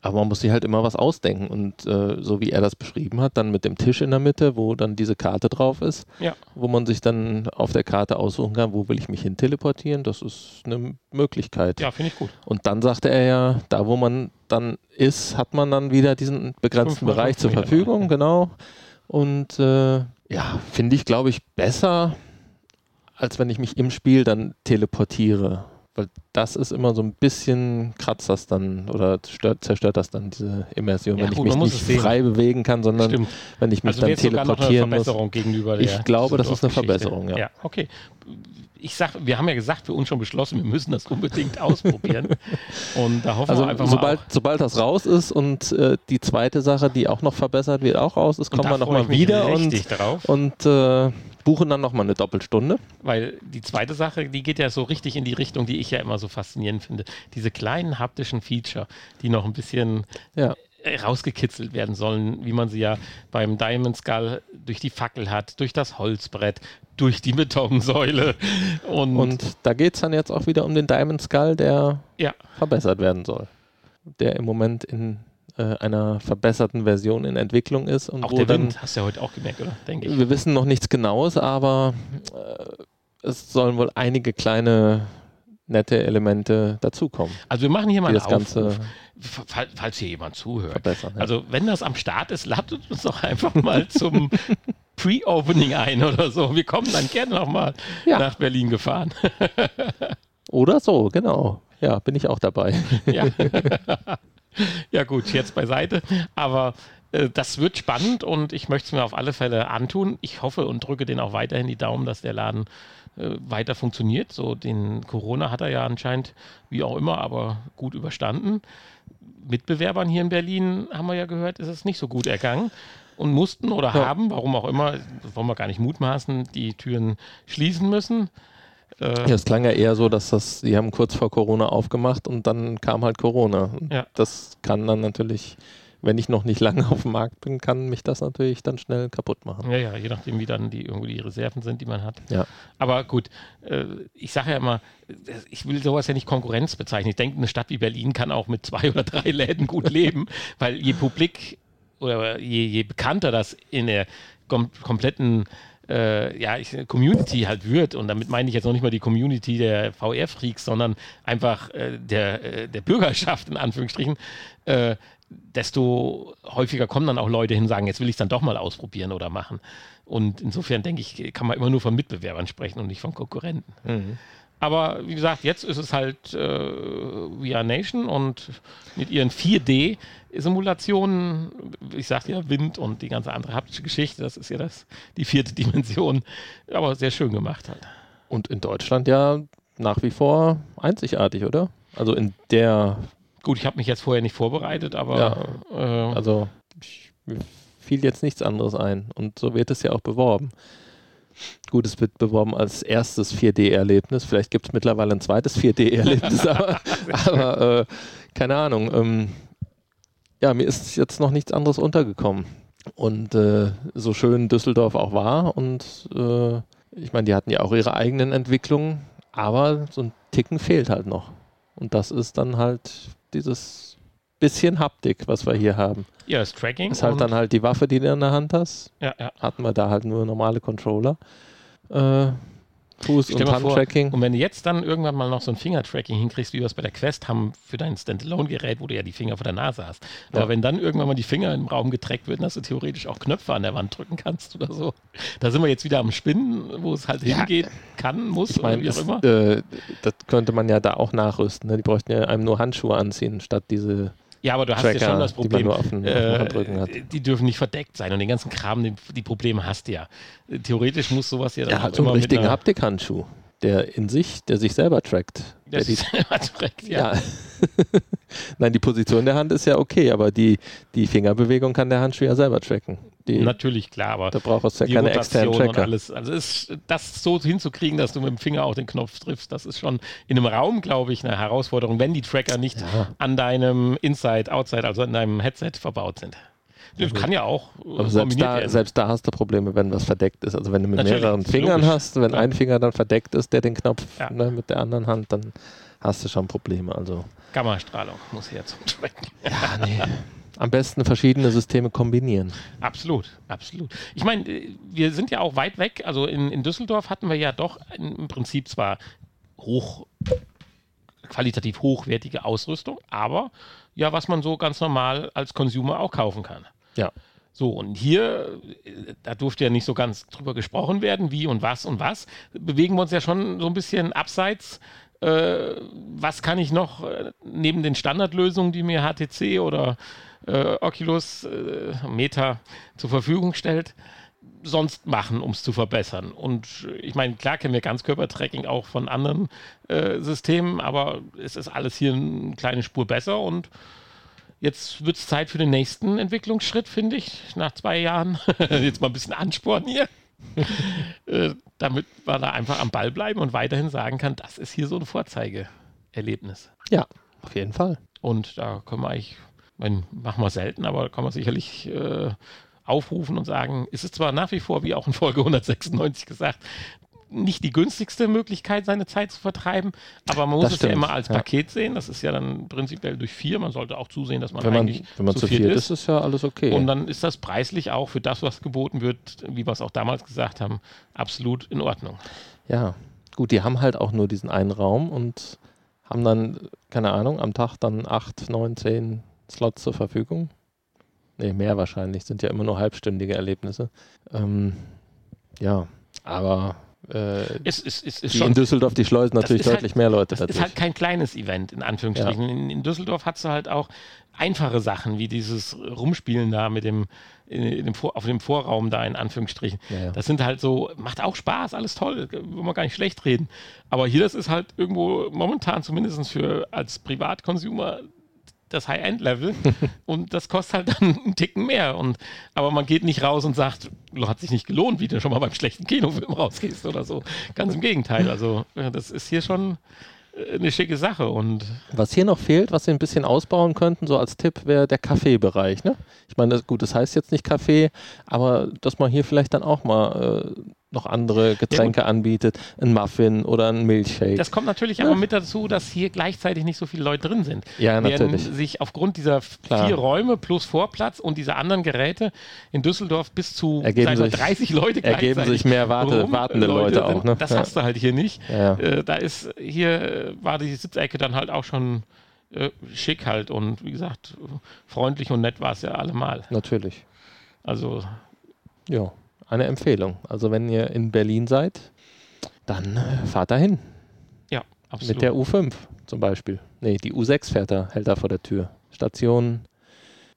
aber man muss sich halt immer was ausdenken und äh, so wie er das beschrieben hat, dann mit dem Tisch in der Mitte, wo dann diese Karte drauf ist, ja. wo man sich dann auf der Karte aussuchen kann, wo will ich mich hin teleportieren, das ist eine Möglichkeit. Ja, finde ich gut. Und dann sagte er ja, da wo man dann ist, hat man dann wieder diesen begrenzten Bereich zur Verfügung, genau. Und äh, ja, finde ich, glaube ich, besser als wenn ich mich im Spiel dann teleportiere. Weil das ist immer so ein bisschen kratzt das dann oder stört, zerstört das dann diese Immersion, ja, wenn gut, ich mich nicht frei bewegen kann, sondern Stimmt. wenn ich mich also dann teleportieren muss. Gegenüber der ich glaube, das ist eine Verbesserung, ja. ja. Okay. Ich sag, wir haben ja gesagt, für uns schon beschlossen, wir müssen das unbedingt ausprobieren. Und da hoffen also wir einfach sobald, mal. Sobald das raus ist und äh, die zweite Sache, die auch noch verbessert wird, auch raus ist, kommen wir nochmal wieder und, drauf. und äh, buchen dann nochmal eine Doppelstunde. Weil die zweite Sache, die geht ja so richtig in die Richtung, die ich ja immer so faszinierend finde. Diese kleinen haptischen Feature, die noch ein bisschen ja. rausgekitzelt werden sollen, wie man sie ja beim Diamond Skull durch die Fackel hat, durch das Holzbrett, durch die Betonsäule. Und, und da geht es dann jetzt auch wieder um den Diamond Skull, der ja. verbessert werden soll. Der im Moment in äh, einer verbesserten Version in Entwicklung ist. Und auch der dann, Wind, hast du ja heute auch gemerkt, oder? Denke ich. Wir wissen noch nichts Genaues, aber äh, es sollen wohl einige kleine nette Elemente dazukommen. Also wir machen hier mal das Ganze falls hier jemand zuhört. Verbessern, ja. Also wenn das am Start ist, ladet uns doch einfach mal zum Pre-Opening ein oder so. Wir kommen dann gerne nochmal Ja. nach Berlin gefahren. Oder so, genau. Ja, bin ich auch dabei. ja. ja, gut, jetzt beiseite. Aber äh, das wird spannend und ich möchte es mir auf alle Fälle antun. Ich hoffe und drücke den auch weiterhin die Daumen, dass der Laden weiter funktioniert. So den Corona hat er ja anscheinend, wie auch immer, aber gut überstanden. Mitbewerbern hier in Berlin, haben wir ja gehört, ist es nicht so gut ergangen und mussten oder Ja. haben, warum auch immer, wollen wir gar nicht mutmaßen, die Türen schließen müssen. Äh, Ja, es klang ja eher so, dass das, die haben kurz vor Corona aufgemacht und dann kam halt Corona. Ja. Das kann dann natürlich, wenn ich noch nicht lange auf dem Markt bin, kann mich das natürlich dann schnell kaputt machen. Ja, ja, je nachdem, wie dann die irgendwie die Reserven sind, die man hat. Ja. Aber gut, äh, ich sage ja immer, äh, ich will sowas ja nicht Konkurrenz bezeichnen. Ich denke, eine Stadt wie Berlin kann auch mit zwei oder drei Läden gut leben, weil je publik oder je, je bekannter das in der kom kompletten äh, ja, ich, Community halt wird, und damit meine ich jetzt noch nicht mal die Community der VR-Freaks, sondern einfach äh, der, äh, der Bürgerschaft in Anführungsstrichen, äh, desto häufiger kommen dann auch Leute hin und sagen, jetzt will ich es dann doch mal ausprobieren oder machen. Und insofern denke ich, kann man immer nur von Mitbewerbern sprechen und nicht von Konkurrenten. Aber wie gesagt, jetzt ist es halt äh, VR Nation und mit ihren 4D-Simulationen, ich sagte ja Wind und die ganze andere haptische Geschichte, das ist ja das, die vierte Dimension, aber sehr schön gemacht halt. Und in Deutschland ja nach wie vor einzigartig, oder? Also in der, Gut, ich habe mich jetzt vorher nicht vorbereitet, aber äh, also ich, fiel jetzt nichts anderes ein. Und so wird es ja auch beworben. Gut, es wird beworben als erstes 4D-Erlebnis. Vielleicht gibt es mittlerweile ein zweites 4D-Erlebnis, aber, aber äh, keine Ahnung. Ähm, ja, mir ist jetzt noch nichts anderes untergekommen. Und äh, so schön Düsseldorf auch war und äh, ich meine, die hatten ja auch ihre eigenen Entwicklungen, aber so ein Ticken fehlt halt noch. Und das ist dann halt dieses bisschen Haptik, was wir hier haben. ja, das Tracking. Ist halt dann halt die Waffe, die du in der Hand hast. ja, ja. Hatten wir da halt nur normale Controller. Äh, Fuß- und Handtracking. Und wenn du jetzt dann irgendwann mal noch so ein Finger-Tracking hinkriegst, wie wir es bei der Quest haben für dein Standalone-Gerät, wo du ja die Finger vor der Nase hast. Aber Ja. wenn dann irgendwann mal die Finger im Raum getrackt werden, dass du theoretisch auch Knöpfe an der Wand drücken kannst oder so. Da sind wir jetzt wieder am Spinnen, wo es halt Ja. hingeht, kann, muss Ich meine, oder wie auch immer. äh, das könnte man ja da auch nachrüsten. Ne? Die bräuchten ja einem nur Handschuhe anziehen, statt diese Ja, aber du hast ja Tracker, schon das die man Problem, nur auf den, Handrücken hat. äh, die dürfen nicht verdeckt sein und den ganzen Kram, den, die Probleme hast du ja. Äh, Theoretisch muss sowas ja dann Er auch so einen immer mit richtigen Haptikhandschuh, der in sich, der sich selber trackt. Der Das die, ist direkt, ja. ja. Nein, die Position der Hand ist ja okay, aber die, die Fingerbewegung kann der Handschuh ja selber tracken. Die, Natürlich, klar, aber da brauchst du ja keine externen Tracker. alles. Also ist, das so hinzukriegen, dass du mit dem Finger auch den Knopf triffst, das ist schon in einem Raum, glaube ich, eine Herausforderung, wenn die Tracker nicht Ja. an deinem Inside, Outside, also an deinem Headset verbaut sind. Das kann ja auch äh, Aber selbst da, werden. selbst da hast du Probleme, wenn was verdeckt ist. Also wenn du mit Natürlich, mehreren Fingern logisch. hast, wenn Ja. ein Finger dann verdeckt ist, der den Knopf Ja. ne, mit der anderen Hand, dann hast du schon Probleme. Also Gammastrahlung muss her zum Tracken. ja, nee. Am besten verschiedene Systeme kombinieren. Absolut, absolut. Ich meine, äh, wir sind ja auch weit weg. Also in, in Düsseldorf hatten wir ja doch im Prinzip zwar hoch, qualitativ hochwertige Ausrüstung, aber ja, was man so ganz normal als Consumer auch kaufen kann. Ja. So, und hier, da durfte ja nicht so ganz drüber gesprochen werden, wie und was und was, bewegen wir uns ja schon so ein bisschen abseits. Äh, was kann ich noch äh, neben den Standardlösungen, die mir HTC oder äh, Oculus äh, Meta zur Verfügung stellt, sonst machen, um es zu verbessern. Und äh, ich meine, klar kennen wir Ganzkörpertracking auch von anderen äh, Systemen, aber es ist alles hier eine kleine Spur besser und Jetzt wird es Zeit für den nächsten Entwicklungsschritt, finde ich, nach zwei Jahren. Jetzt mal ein bisschen Ansporn hier. äh, damit man da einfach am Ball bleiben und weiterhin sagen kann, das ist hier so ein Vorzeigeerlebnis. Ja, auf jeden Fall. Und da können wir eigentlich, ich meine, machen wir selten, aber kann man sicherlich äh, aufrufen und sagen, es ist zwar nach wie vor, wie auch in Folge 196 gesagt, nicht die günstigste Möglichkeit, seine Zeit zu vertreiben, aber man muss Das es ja stimmt, immer als ja. Paket sehen. Das ist ja dann prinzipiell durch vier. Man sollte auch zusehen, dass man Wenn man, eigentlich wenn man zu viert viert ist, ist ja alles okay. und dann ist das preislich auch für das, was geboten wird, wie wir es auch damals gesagt haben, absolut in Ordnung. ja, gut, die haben halt auch nur diesen einen Raum und haben dann, keine Ahnung, am Tag dann acht, neun, zehn Slots zur Verfügung. Nee, mehr wahrscheinlich. Sind ja immer nur halbstündige Erlebnisse. Ähm, ja, aber äh, Es ist, ist, ist die schon in Düsseldorf, die schleusen natürlich ist halt- deutlich mehr Leute Das ist halt kein kleines Event, in Anführungsstrichen. In, in Düsseldorf hast du halt auch einfache Sachen, wie dieses Rumspielen da mit dem, in, in dem Vor, auf dem Vorraum da, in Anführungsstrichen. Ja, ja. Das sind halt so, macht auch Spaß, alles toll, will man gar nicht schlecht reden. Aber hier, das ist halt irgendwo momentan zumindest für als Privatconsumer das High-End-Level und das kostet halt dann einen Ticken mehr. Und, aber man geht nicht raus und sagt, hat sich nicht gelohnt, wie du schon mal beim schlechten Kinofilm rausgehst oder so. Ganz im Gegenteil. Also das ist hier schon äh, eine schicke Sache und Was hier noch fehlt, was wir ein bisschen ausbauen könnten, so als Tipp, wäre der Kaffeebereich. Ne? Ich meine, das, gut, das heißt jetzt nicht Kaffee, aber dass man hier vielleicht dann auch mal äh, noch andere Getränke anbietet, ein Muffin oder ein Milchshake. das kommt natürlich aber mit dazu, dass hier gleichzeitig nicht so viele Leute drin sind. Ja, natürlich. sich aufgrund dieser Klar. vier Räume plus Vorplatz und dieser anderen Geräte in Düsseldorf bis zu Ergeben sich- 30 Leute ergeben gleichzeitig sich mehr Warte- rum, wartende Leute auch, ne? Das Ja. hast du halt hier nicht. Ja. Äh, da ist hier äh, war die Sitzecke dann halt auch schon äh, schick halt und wie gesagt freundlich und nett war es ja allemal. Natürlich. Also Ja, eine Empfehlung. Also wenn ihr in Berlin seid, dann äh, fahrt dahin. ja, absolut. Mit der U5 zum Beispiel. Nee, die U6 fährt da, hält da vor der Tür. Station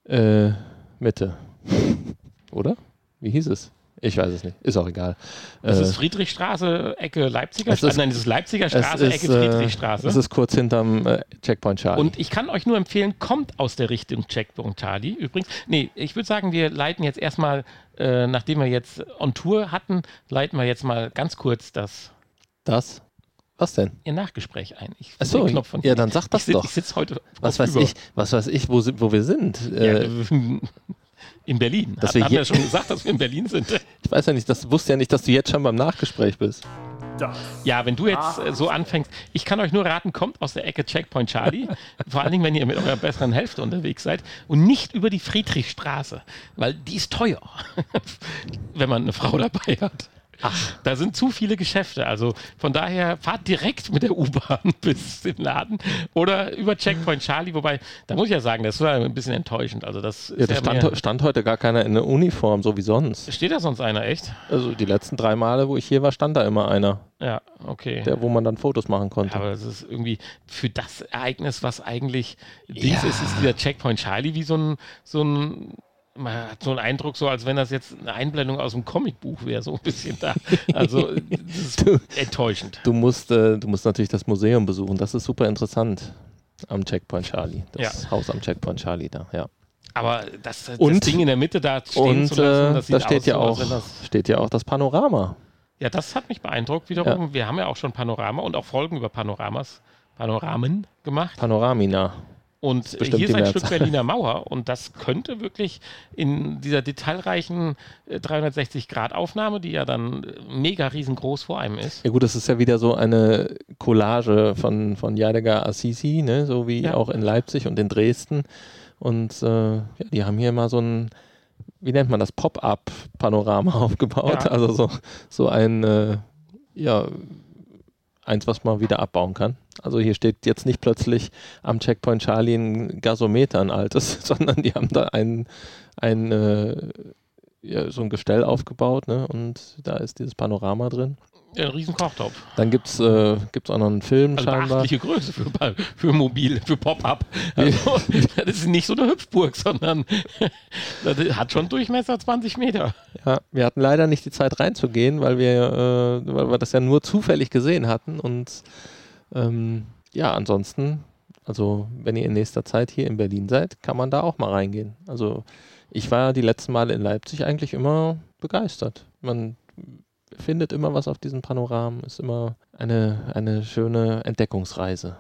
äh, Mitte. Oder? Wie hieß es? Ich weiß es nicht. Ist auch egal. das Äh, ist Friedrichstraße, Ecke Leipziger Straße. Nein, das ist Leipziger es Straße, ist, Ecke äh, Friedrichstraße. Das ist kurz hinterm äh, Checkpoint Charlie. Und ich kann euch nur empfehlen, kommt aus der Richtung Checkpoint Charlie. Übrigens, nee, ich würde sagen, wir leiten jetzt erstmal, äh, nachdem wir jetzt on Tour hatten, leiten wir jetzt mal ganz kurz das das? Was denn? ihr Nachgespräch ein. Ich Achso, Knopf von ja, dann sag das ich sitz, doch. Ich sitze heute Was weiß ich, was weiß ich, wo, sind- wo wir sind. Äh, Ja, in Berlin. Dass Hat, wir haben wir hier- schon gesagt, dass wir in Berlin sind. ich weiß ja nicht, das wusste ja nicht, dass du jetzt schon beim Nachgespräch bist. Das Ja, wenn du jetzt äh, so anfängst, ich kann euch nur raten, kommt aus der Ecke Checkpoint Charlie, vor allen Dingen, wenn ihr mit eurer besseren Hälfte unterwegs seid und nicht über die Friedrichstraße, weil die ist teuer, wenn man eine Frau dabei hat. Ach. Da sind zu viele Geschäfte, also von daher fahrt direkt mit der U-Bahn bis zum Laden oder über Checkpoint Charlie, wobei, da muss ich ja sagen, das war ein bisschen enttäuschend. Also das Ja, da ja stand, stand heute gar keiner in der Uniform, so wie sonst. steht da sonst einer, echt? Also die letzten drei Male, wo ich hier war, stand da immer einer, Ja, okay. der, wo man dann Fotos machen konnte. Aber es ist irgendwie für das Ereignis, was eigentlich Dings ist, ist dieser Checkpoint Charlie wie so ein, so ein, man hat so einen Eindruck, so als wenn das jetzt eine Einblendung aus einem Comicbuch wäre, so ein bisschen da. Also das ist Du- enttäuschend. Du musst, äh, du musst natürlich das Museum besuchen. Das ist super interessant am Checkpoint Charlie. Das Haus am Checkpoint Charlie da, ja. Aber das, das Und- Ding in der Mitte da stehen Und zu lassen, äh, das da steht aus, ja auch, das steht ja auch das Panorama. Ja, das hat mich beeindruckt wiederum. Wir haben ja auch schon Panorama und auch Folgen über Panoramas, Panoramen gemacht. Panoramina. Und bestimmt hier ist ein. Stück Berliner Mauer und das könnte wirklich in dieser detailreichen äh, 360-Grad-Aufnahme, die ja dann äh, mega riesengroß vor einem ist. Ja gut, das ist ja wieder so eine Collage von, von Yadigar Assisi, ne? so wie Ja. auch in Leipzig und in Dresden. Und äh, ja, die haben hier mal so ein, wie nennt man das, Pop-up-Panorama aufgebaut. Ja. Also so, so ein, äh, ja, eins, was man wieder abbauen kann. Also hier steht jetzt nicht plötzlich am Checkpoint Charlie ein Gasometer, ein altes, sondern die haben da ein, ein äh, ja, so ein Gestell aufgebaut ne? und da ist dieses Panorama drin. Ja, ein riesen Kochtopf. Dann gibt es äh, gibt's auch noch einen Film Also scheinbar. beachtliche Größe für, für mobil, für Pop-up. Also, das ist nicht so eine Hüpfburg, sondern das hat schon Durchmesser 20 Meter. Ja, wir hatten leider nicht die Zeit reinzugehen, weil wir, äh, weil wir das ja nur zufällig gesehen hatten. Und ähm, ja, ansonsten, also wenn ihr in nächster Zeit hier in Berlin seid, kann man da auch mal reingehen. Also ich war die letzten Male in Leipzig eigentlich immer begeistert. Man findet immer was auf diesen Panoramen, ist immer eine, eine schöne Entdeckungsreise.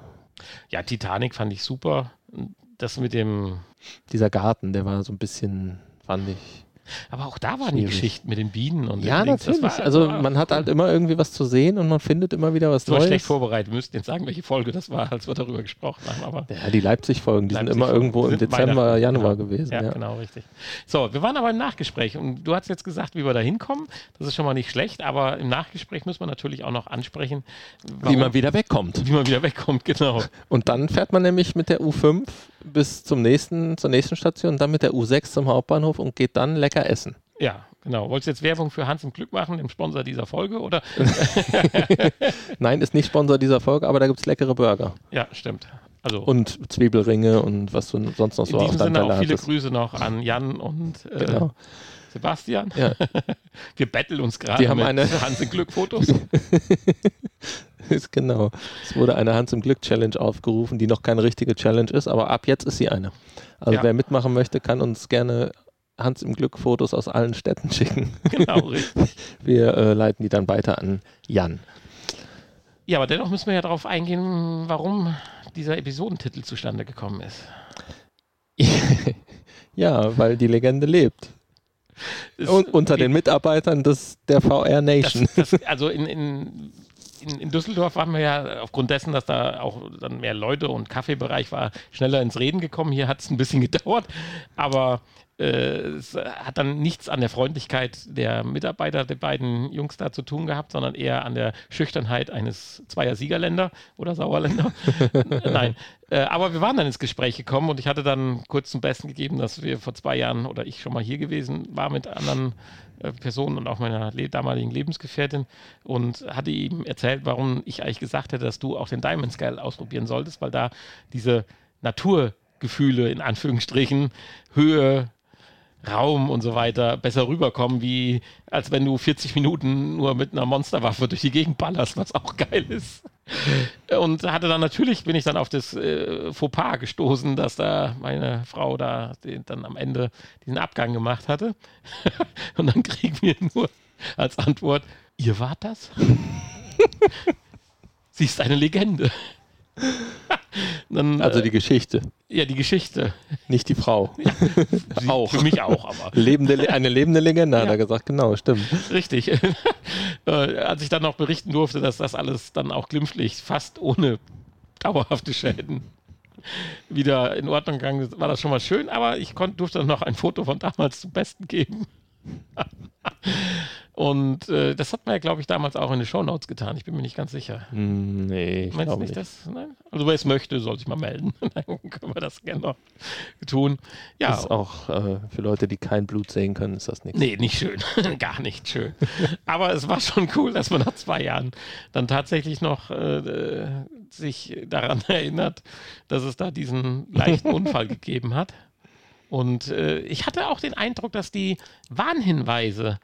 Ja, Titanic fand ich super. Das mit dem, Dieser Garten, der war so ein bisschen, fand ich, Aber auch da waren die Schwierig. Geschichten mit den Bienen und Ja, Dings. Natürlich. war- also man hat halt immer irgendwie was zu sehen und man findet immer wieder was war schlecht Neues. vorbereitet. Wir müssten jetzt sagen, welche Folge das war, als wir darüber gesprochen haben. Aber Ja, die Leipzig-Folgen, die sind immer irgendwo im Dezember, Januar genau. gewesen. Ja, Ja, genau, richtig. So, wir waren aber im Nachgespräch und du hast jetzt gesagt, wie wir da hinkommen. Das ist schon mal nicht schlecht, aber im Nachgespräch muss man natürlich auch noch ansprechen, Wie warum- man wieder wegkommt. wie man wieder wegkommt, genau. Und dann fährt man nämlich mit der U5 bis zum nächsten, zur nächsten Station, dann mit der U6 zum Hauptbahnhof und geht dann lecker essen. Ja, genau. Wolltest du jetzt Werbung für Hans im Glück machen, dem Sponsor dieser Folge? Oder? Nein, ist nicht Sponsor dieser Folge, aber da gibt es leckere Burger. Ja, stimmt. Also Und Zwiebelringe und was du sonst noch so auf deinem Sinne Teller auch viele hattest. Grüße noch an Jan und äh, Genau. Sebastian. Ja. Wir betteln uns gerade Die haben mit eine- Hans im Glück Fotos. Ist genau. Es wurde eine Hans im Glück Challenge aufgerufen, die noch keine richtige Challenge ist, aber ab jetzt ist sie eine. Also Ja. wer mitmachen möchte, kann uns gerne Hans im Glück Fotos aus allen Städten schicken. genau, richtig. Wir äh, leiten die dann weiter an Jan. Ja, aber dennoch müssen wir ja darauf eingehen, warum dieser Episodentitel zustande gekommen ist. ja, weil die Legende lebt. Es- Und unter den Mitarbeitern des, der VR Nation. das, das, also in, in, in, in Düsseldorf waren wir ja aufgrund dessen, dass da auch dann mehr Leute und Kaffeebereich war, schneller ins Reden gekommen. Hier hat es ein bisschen gedauert, aber es hat dann nichts an der Freundlichkeit der Mitarbeiter der beiden Jungs da zu tun gehabt, sondern eher an der Schüchternheit eines zweier Siegerländer oder Sauerländer. Nein, äh, aber wir waren dann ins Gespräch gekommen und ich hatte dann kurz zum Besten gegeben, dass wir vor zwei Jahren oder ich schon mal hier gewesen war mit anderen äh, Personen und auch meiner damaligen Lebensgefährtin und hatte ihm erzählt, warum ich eigentlich gesagt hätte, dass du auch den Diamond Scale ausprobieren solltest, weil da diese Naturgefühle in Anführungsstrichen, Höhe, Raum und so weiter besser rüberkommen, wie als wenn du 40 Minuten nur mit einer Monsterwaffe durch die Gegend ballerst, was auch geil ist. Und hatte dann natürlich, bin ich dann auf das äh, Fauxpas gestoßen, dass da meine Frau da den, dann am Ende diesen Abgang gemacht hatte. Und dann kriegen wir nur als Antwort, ihr wart das? Sie ist eine Legende. Dann, Also äh, die Geschichte, ja, die Geschichte. nicht die Frau. Sie, Auch. Für mich auch, aber. Lebende, Le- eine lebende Legende, hat Ja. er gesagt. Genau, stimmt. Richtig. äh, als ich dann noch berichten durfte, dass das alles dann auch glimpflich, fast ohne dauerhafte Schäden wieder in Ordnung gegangen ist, war das schon mal schön, aber ich konnt, durfte dann noch ein Foto von damals zum Besten geben. Und äh, das hat man ja, glaube ich, damals auch in den Shownotes getan. Ich bin mir nicht ganz sicher. Hm, nee, ich Meinst du glaube nicht, nicht. das? Nein? Also wer es möchte, soll sich mal melden. Dann können wir das gerne noch tun. Ja, Das ist auch äh, für Leute, die kein Blut sehen können, ist das nichts. Nee, nicht schön. Gar nicht schön. Aber es war schon cool, dass man nach zwei Jahren dann tatsächlich noch äh, äh, sich daran erinnert, dass es da diesen leichten Unfall gegeben hat. Und äh, ich hatte auch den Eindruck, dass die Warnhinweise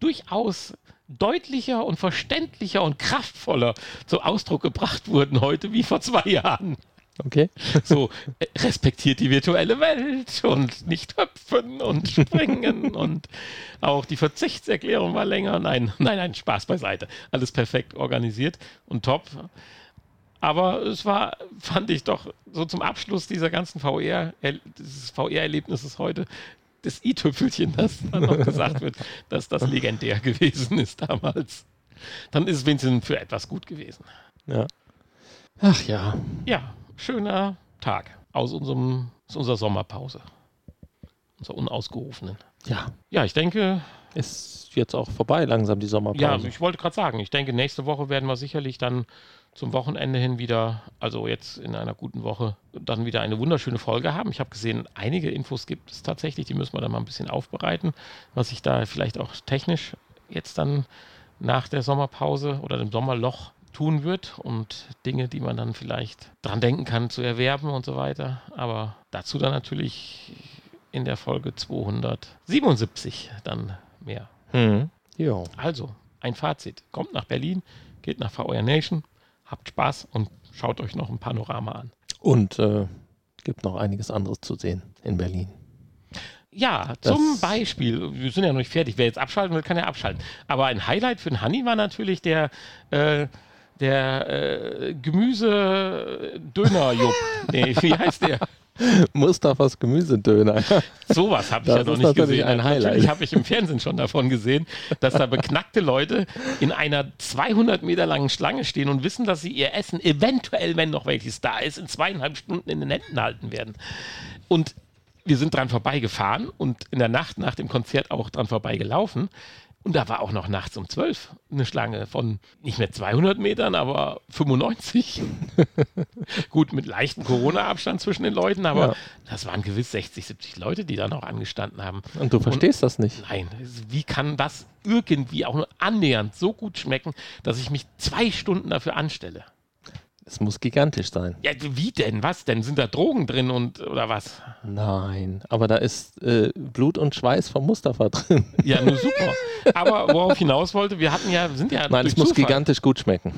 durchaus deutlicher und verständlicher und kraftvoller zum Ausdruck gebracht wurden heute wie vor zwei Jahren. Okay. So, respektiert die virtuelle Welt und nicht hüpfen und springen und auch die Verzichtserklärung war länger. Nein, nein, nein, Spaß beiseite. Alles perfekt organisiert und top. Aber es war, fand ich doch, so zum Abschluss dieser ganzen VR, dieses VR-Erlebnisses heute, das i-Tüpfelchen, das dann noch gesagt wird, dass das legendär gewesen ist damals. Dann ist es wenigstens für etwas gut gewesen. Ja. Ach ja. Ja, schöner Tag aus, unserem, aus unserer Sommerpause. Unserer unausgerufenen. Ja. Ja, ich denke, Ist jetzt auch vorbei langsam die Sommerpause. ja, ich wollte gerade sagen, ich denke, nächste Woche werden wir sicherlich dann zum Wochenende hin wieder, also jetzt in einer guten Woche, dann wieder eine wunderschöne Folge haben. Ich habe gesehen, einige Infos gibt es tatsächlich, die müssen wir dann mal ein bisschen aufbereiten, was sich da vielleicht auch technisch jetzt dann nach der Sommerpause oder dem Sommerloch tun wird und Dinge, die man dann vielleicht dran denken kann zu erwerben und so weiter. Aber dazu dann natürlich in der Folge 277 dann mehr. Hm. Also, ein Fazit. Kommt nach Berlin, geht nach VR Nation, habt Spaß und schaut euch noch ein Panorama an. Und äh, gibt noch einiges anderes zu sehen in Berlin. Ja, Das- zum Beispiel, wir sind ja noch nicht fertig, wer jetzt abschalten will, kann ja abschalten. Aber ein Highlight für den Hanni war natürlich der, äh, der äh, Gemüse-Döner-Jupp. nee, wie heißt der? Mustafas Gemüsedöner. Sowas habe ich Das ja noch nicht gesehen. ein Highlight. Natürlich habe ich im Fernsehen schon davon gesehen, dass da beknackte Leute in einer 200 Meter langen Schlange stehen und wissen, dass sie ihr Essen eventuell, wenn noch welches da ist, in zweieinhalb Stunden in den Händen halten werden. Und wir sind dran vorbeigefahren und in der Nacht nach dem Konzert auch dran vorbeigelaufen. Und da war auch noch nachts um 12 eine Schlange von nicht mehr 200 Metern, aber 95. Gut, mit leichtem Corona-Abstand zwischen den Leuten, aber Ja. das waren gewiss 60, 70 Leute, die da noch angestanden haben. Und du verstehst das nicht. Nein, wie kann das irgendwie auch nur annähernd so gut schmecken, dass ich mich zwei Stunden dafür anstelle? Es muss gigantisch sein. Ja, wie denn? Was denn? Sind da Drogen drin und oder was? Nein, aber da ist äh, Blut und Schweiß vom Mustafa drin. Ja, nur super. Aber worauf hinaus wollte, wir hatten ja, sind ja Nein, es muss Zufall- gigantisch gut schmecken.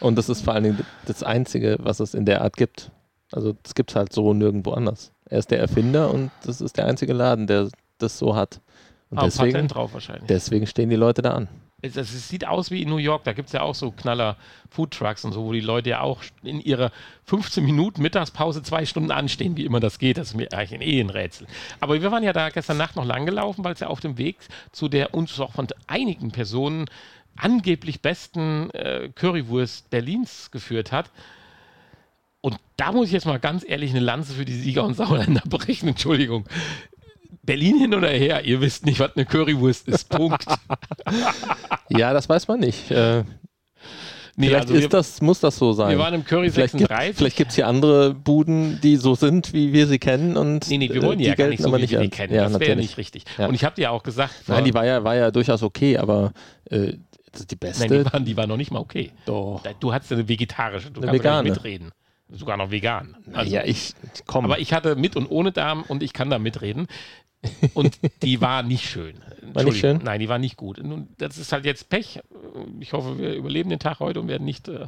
Und das ist vor allen Dingen das Einzige, was es in der Art gibt. Also das gibt es halt so nirgendwo anders. Er ist der Erfinder und das ist der einzige Laden, der das so hat. Und Ah, deswegen, Patent drauf wahrscheinlich. deswegen stehen die Leute da an. Es, sieht aus wie in New York, da gibt es ja auch so Knaller Foodtrucks und so, wo die Leute ja auch in ihrer 15 Minuten Mittagspause zwei Stunden anstehen, wie immer das geht. Das ist mir eigentlich eh ein Rätsel. Aber wir waren ja da gestern Nacht noch lang gelaufen, weil es ja auf dem Weg zu der uns auch von einigen Personen angeblich besten äh, Currywurst Berlins geführt hat. Und da muss ich jetzt mal ganz ehrlich eine Lanze für die Sieger und Sauerländer brechen. Entschuldigung. Berlin hin oder her, ihr wisst nicht, was eine Currywurst ist. Punkt. Ja, das weiß man nicht. Äh, Nee, vielleicht also ist wir, das, muss das so sein. wir waren im Curry vielleicht gibt 36. es hier andere Buden, die so sind, wie wir sie kennen. Und Nee, nee, wir wollen die äh, ja gar nicht so, wie wir die kennen. Ja, das wäre natürlich. nicht richtig. Ja. Und ich habe dir ja auch gesagt, Nein, die war ja, war ja durchaus okay, aber äh, die beste. Nein, die, waren, die war noch nicht mal okay. doch. Du hattest eine vegetarische, du Eine kannst vegane. nicht mitreden. Sogar noch vegan. Also, ja, ich komm. aber ich hatte mit und ohne Darm und ich kann da mitreden. Und die war nicht schön. War nicht schön? Nein, die war nicht gut. Nun, das ist halt jetzt Pech. Ich hoffe, wir überleben den Tag heute und werden nicht. Äh,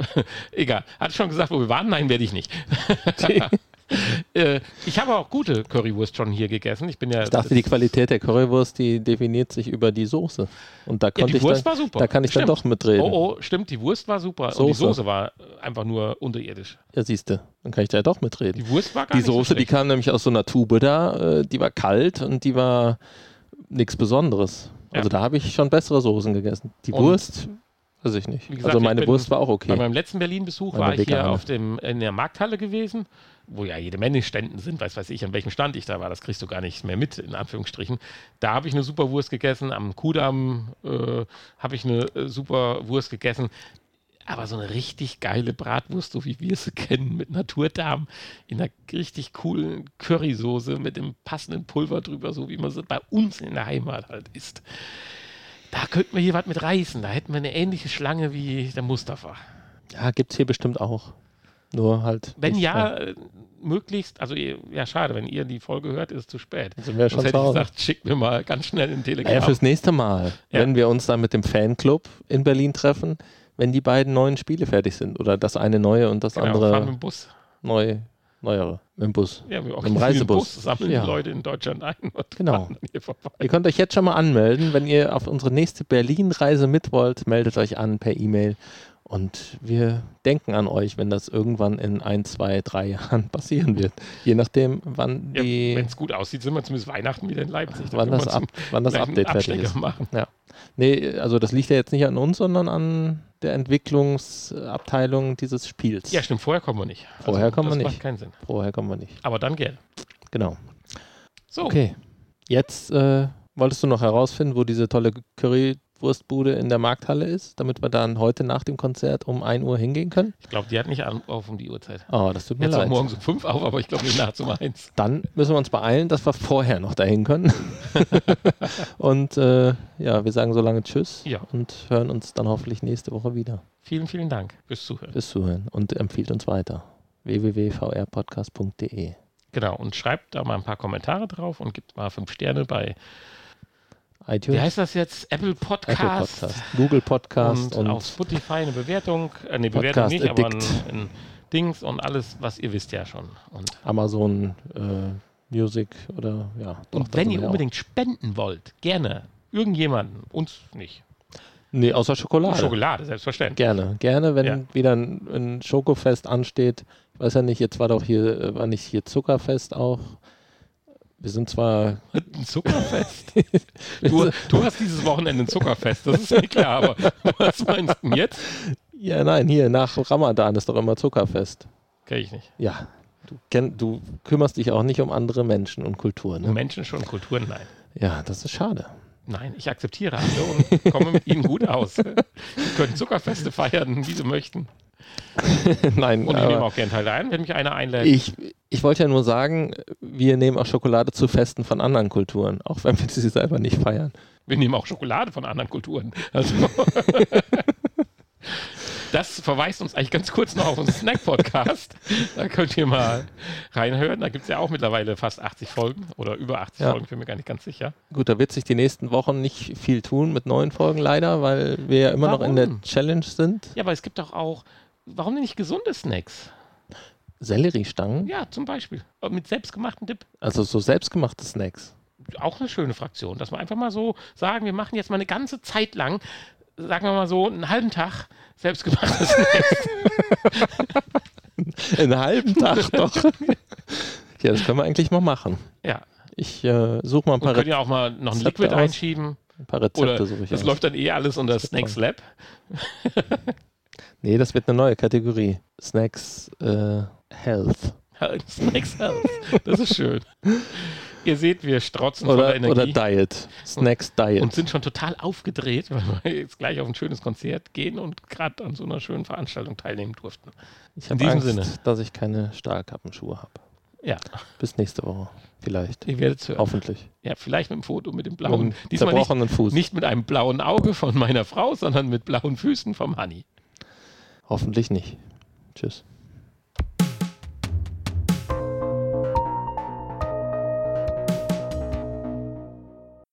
egal. Hatte schon gesagt, wo wir waren? Nein, werde ich nicht. äh, ich habe auch gute Currywurst schon hier gegessen. Ich bin ja. Ich dachte, die Qualität der Currywurst, die definiert sich über die Soße. Und da Ja, konnte die ich Wurst dann, war super. da kann ich Stimmt. dann doch mitreden. Oh, oh, stimmt, die Wurst war super. Und die Soße. Soße war äh, einfach nur unterirdisch. Ja, siehst du, dann kann ich da ja doch mitreden. Die Wurst war gar Die nicht so Soße, die kam nämlich aus so einer Tube da, äh, die war kalt und die war nichts Besonderes. Also Ja. da habe ich schon bessere Soßen gegessen. Die Und- Wurst, weiß ich nicht. Gesagt, also meine Wurst war auch Bei okay. meinem letzten Berlin-Besuch war ich hier auf dem, in der Markthalle gewesen, wo ja jede Menge Ständen sind, weiß weiß ich, an welchem Stand ich da war, das kriegst du gar nicht mehr mit, in Anführungsstrichen. Da habe ich eine super Wurst gegessen, am Kudamm äh, habe ich eine äh, super Wurst gegessen. Aber so eine richtig geile Bratwurst, so wie wir sie kennen, mit Naturdarm, in einer richtig coolen Currysoße mit dem passenden Pulver drüber, so wie man sie bei uns in der Heimat halt isst. Da könnten wir hier was mit reißen. Da hätten wir eine ähnliche Schlange wie der Mustafa. Ja, gibt es hier bestimmt auch. Nur halt. Wenn ja, äh, möglichst, also ja, schade, wenn ihr die Folge hört, ist es zu spät. Sind wir schon Sonst hätte ich gesagt, schickt mir mal ganz schnell ein Telegramm. Naja, fürs nächste Mal, Ja. wenn wir uns dann mit dem Fanclub in Berlin treffen, wenn die beiden neuen Spiele fertig sind. Oder das eine neue und das genau, fahren mit andere dem Bus. neu, neuere. Mit dem Bus. Ja, wir Im organisieren Reisebus. einen Bus, sammeln Ja. die Leute in Deutschland ein Genau. dann. Ihr könnt euch jetzt schon mal anmelden. Wenn ihr auf unsere nächste Berlin-Reise mit wollt, meldet euch an per E-Mail. Und wir denken an euch, wenn das irgendwann in ein, zwei, drei Jahren passieren wird. Je nachdem, wann, Ja, die, wenn es gut aussieht, sind wir zumindest Weihnachten wieder in Leipzig. Wann, das, ab, wann das Update fertig ist. machen. Nee, also das liegt ja jetzt nicht an uns, sondern an der Entwicklungsabteilung dieses Spiels. Ja, stimmt, vorher kommen wir nicht. Also, Vorher kommen das wir macht nicht. keinen Sinn. Vorher kommen wir nicht. Aber dann gerne. Genau. So, Okay. Jetzt äh, wolltest du noch herausfinden, wo diese tolle Currywurstbude in der Markthalle ist, damit wir dann heute nach dem Konzert um 1 Uhr hingehen können? ich glaube, die hat nicht auf um die Uhrzeit. Oh, das tut mir Jetzt leid. morgens um fünf auf, aber ich glaube nicht nachts um eins. Dann müssen wir uns beeilen, dass wir vorher noch dahin können. und äh, ja, wir sagen so lange Tschüss Ja. und hören uns dann hoffentlich nächste Woche wieder. Vielen, vielen Dank fürs Zuhören. Bis zuhören und empfiehlt uns weiter. www.vrpodcast.de Genau, und schreibt da mal ein paar Kommentare drauf und gibt mal fünf Sterne bei, wie iTunes, heißt das jetzt? Apple Podcast. Apple Podcast, Google Podcast und, und, auf Spotify eine Bewertung. Äh, eine Bewertung nicht, aber ein, Addict. ein Dings und alles, was ihr wisst ja schon. Und, Amazon äh, Music oder ja. doch, und wenn ihr wir auch. unbedingt spenden wollt, gerne. Irgendjemanden, uns nicht. Nee, außer Schokolade. Schokolade, selbstverständlich. Gerne, gerne, wenn Ja. wieder ein, ein Schokofest ansteht. Ich weiß ja nicht, jetzt war doch hier, äh, war nicht hier Zuckerfest auch. Wir sind zwar. Ein Zuckerfest? du, du hast dieses Wochenende ein Zuckerfest, das ist mir klar, aber was meinst du denn jetzt? Ja, nein, hier nach Ramadan ist doch immer Zuckerfest. Kenn ich nicht. Ja. Du, kenn, du kümmerst dich auch nicht um andere Menschen und Kulturen. Ne? Menschen schon, Kulturen nein. Ja, das ist schade. Nein, ich akzeptiere alle und komme mit ihnen gut aus. Sie können Zuckerfeste feiern, wie sie möchten. Nein, Und ich nehme auch gerne teil ein, wenn mich einer einlädt. ich, ich wollte ja nur sagen, wir nehmen auch Schokolade zu Festen von anderen Kulturen, auch wenn wir sie selber nicht feiern. Wir nehmen auch Schokolade von anderen Kulturen. Also verweist uns eigentlich ganz kurz noch auf unseren Snack-Podcast. Da könnt ihr mal reinhören. Da gibt es ja auch mittlerweile fast 80 Folgen oder über 80 Ja. Folgen, bin mir gar nicht ganz sicher. Gut, da wird sich die nächsten Wochen nicht viel tun mit neuen Folgen leider, weil wir ja immer noch in der Warum? Challenge sind. Ja, aber es gibt doch auch, warum denn nicht gesunde Snacks? Selleriestangen, Ja, zum Beispiel. Mit selbstgemachten Dip. also so selbstgemachte Snacks. Auch eine schöne Fraktion, dass wir einfach mal so sagen, wir machen jetzt mal eine ganze Zeit lang, sagen wir mal so, einen halben Tag selbstgemachte Snacks. Einen halben Tag doch. ja, das können wir eigentlich mal machen. ja, Ich äh, suche mal ein paar, können Re ja auch mal noch ein Rezepte Liquid aus. einschieben. ein paar Rezepte. Oder suche ich das aus. läuft dann eh alles unter Snacks Lab. Nee, das wird eine neue Kategorie. Snacks äh, Health. Snacks Health. Das ist schön. Ihr seht, wir strotzen voller Oder, Energie. oder Diet. Snacks Diet. und sind schon total aufgedreht, weil wir jetzt gleich auf ein schönes Konzert gehen und gerade an so einer schönen Veranstaltung teilnehmen durften. ich in habe diesem Angst, Sinne. dass ich keine Stahlkappenschuhe habe. Ja, Bis nächste Woche. Vielleicht. ihr werdet es hören. Hoffentlich. Ja, vielleicht mit dem Foto mit dem Mit blauen. Diesmal nicht, zerbrochenen Fuß. nicht mit einem blauen Auge von meiner Frau, sondern mit blauen Füßen vom Honey. Hoffentlich nicht. Tschüss.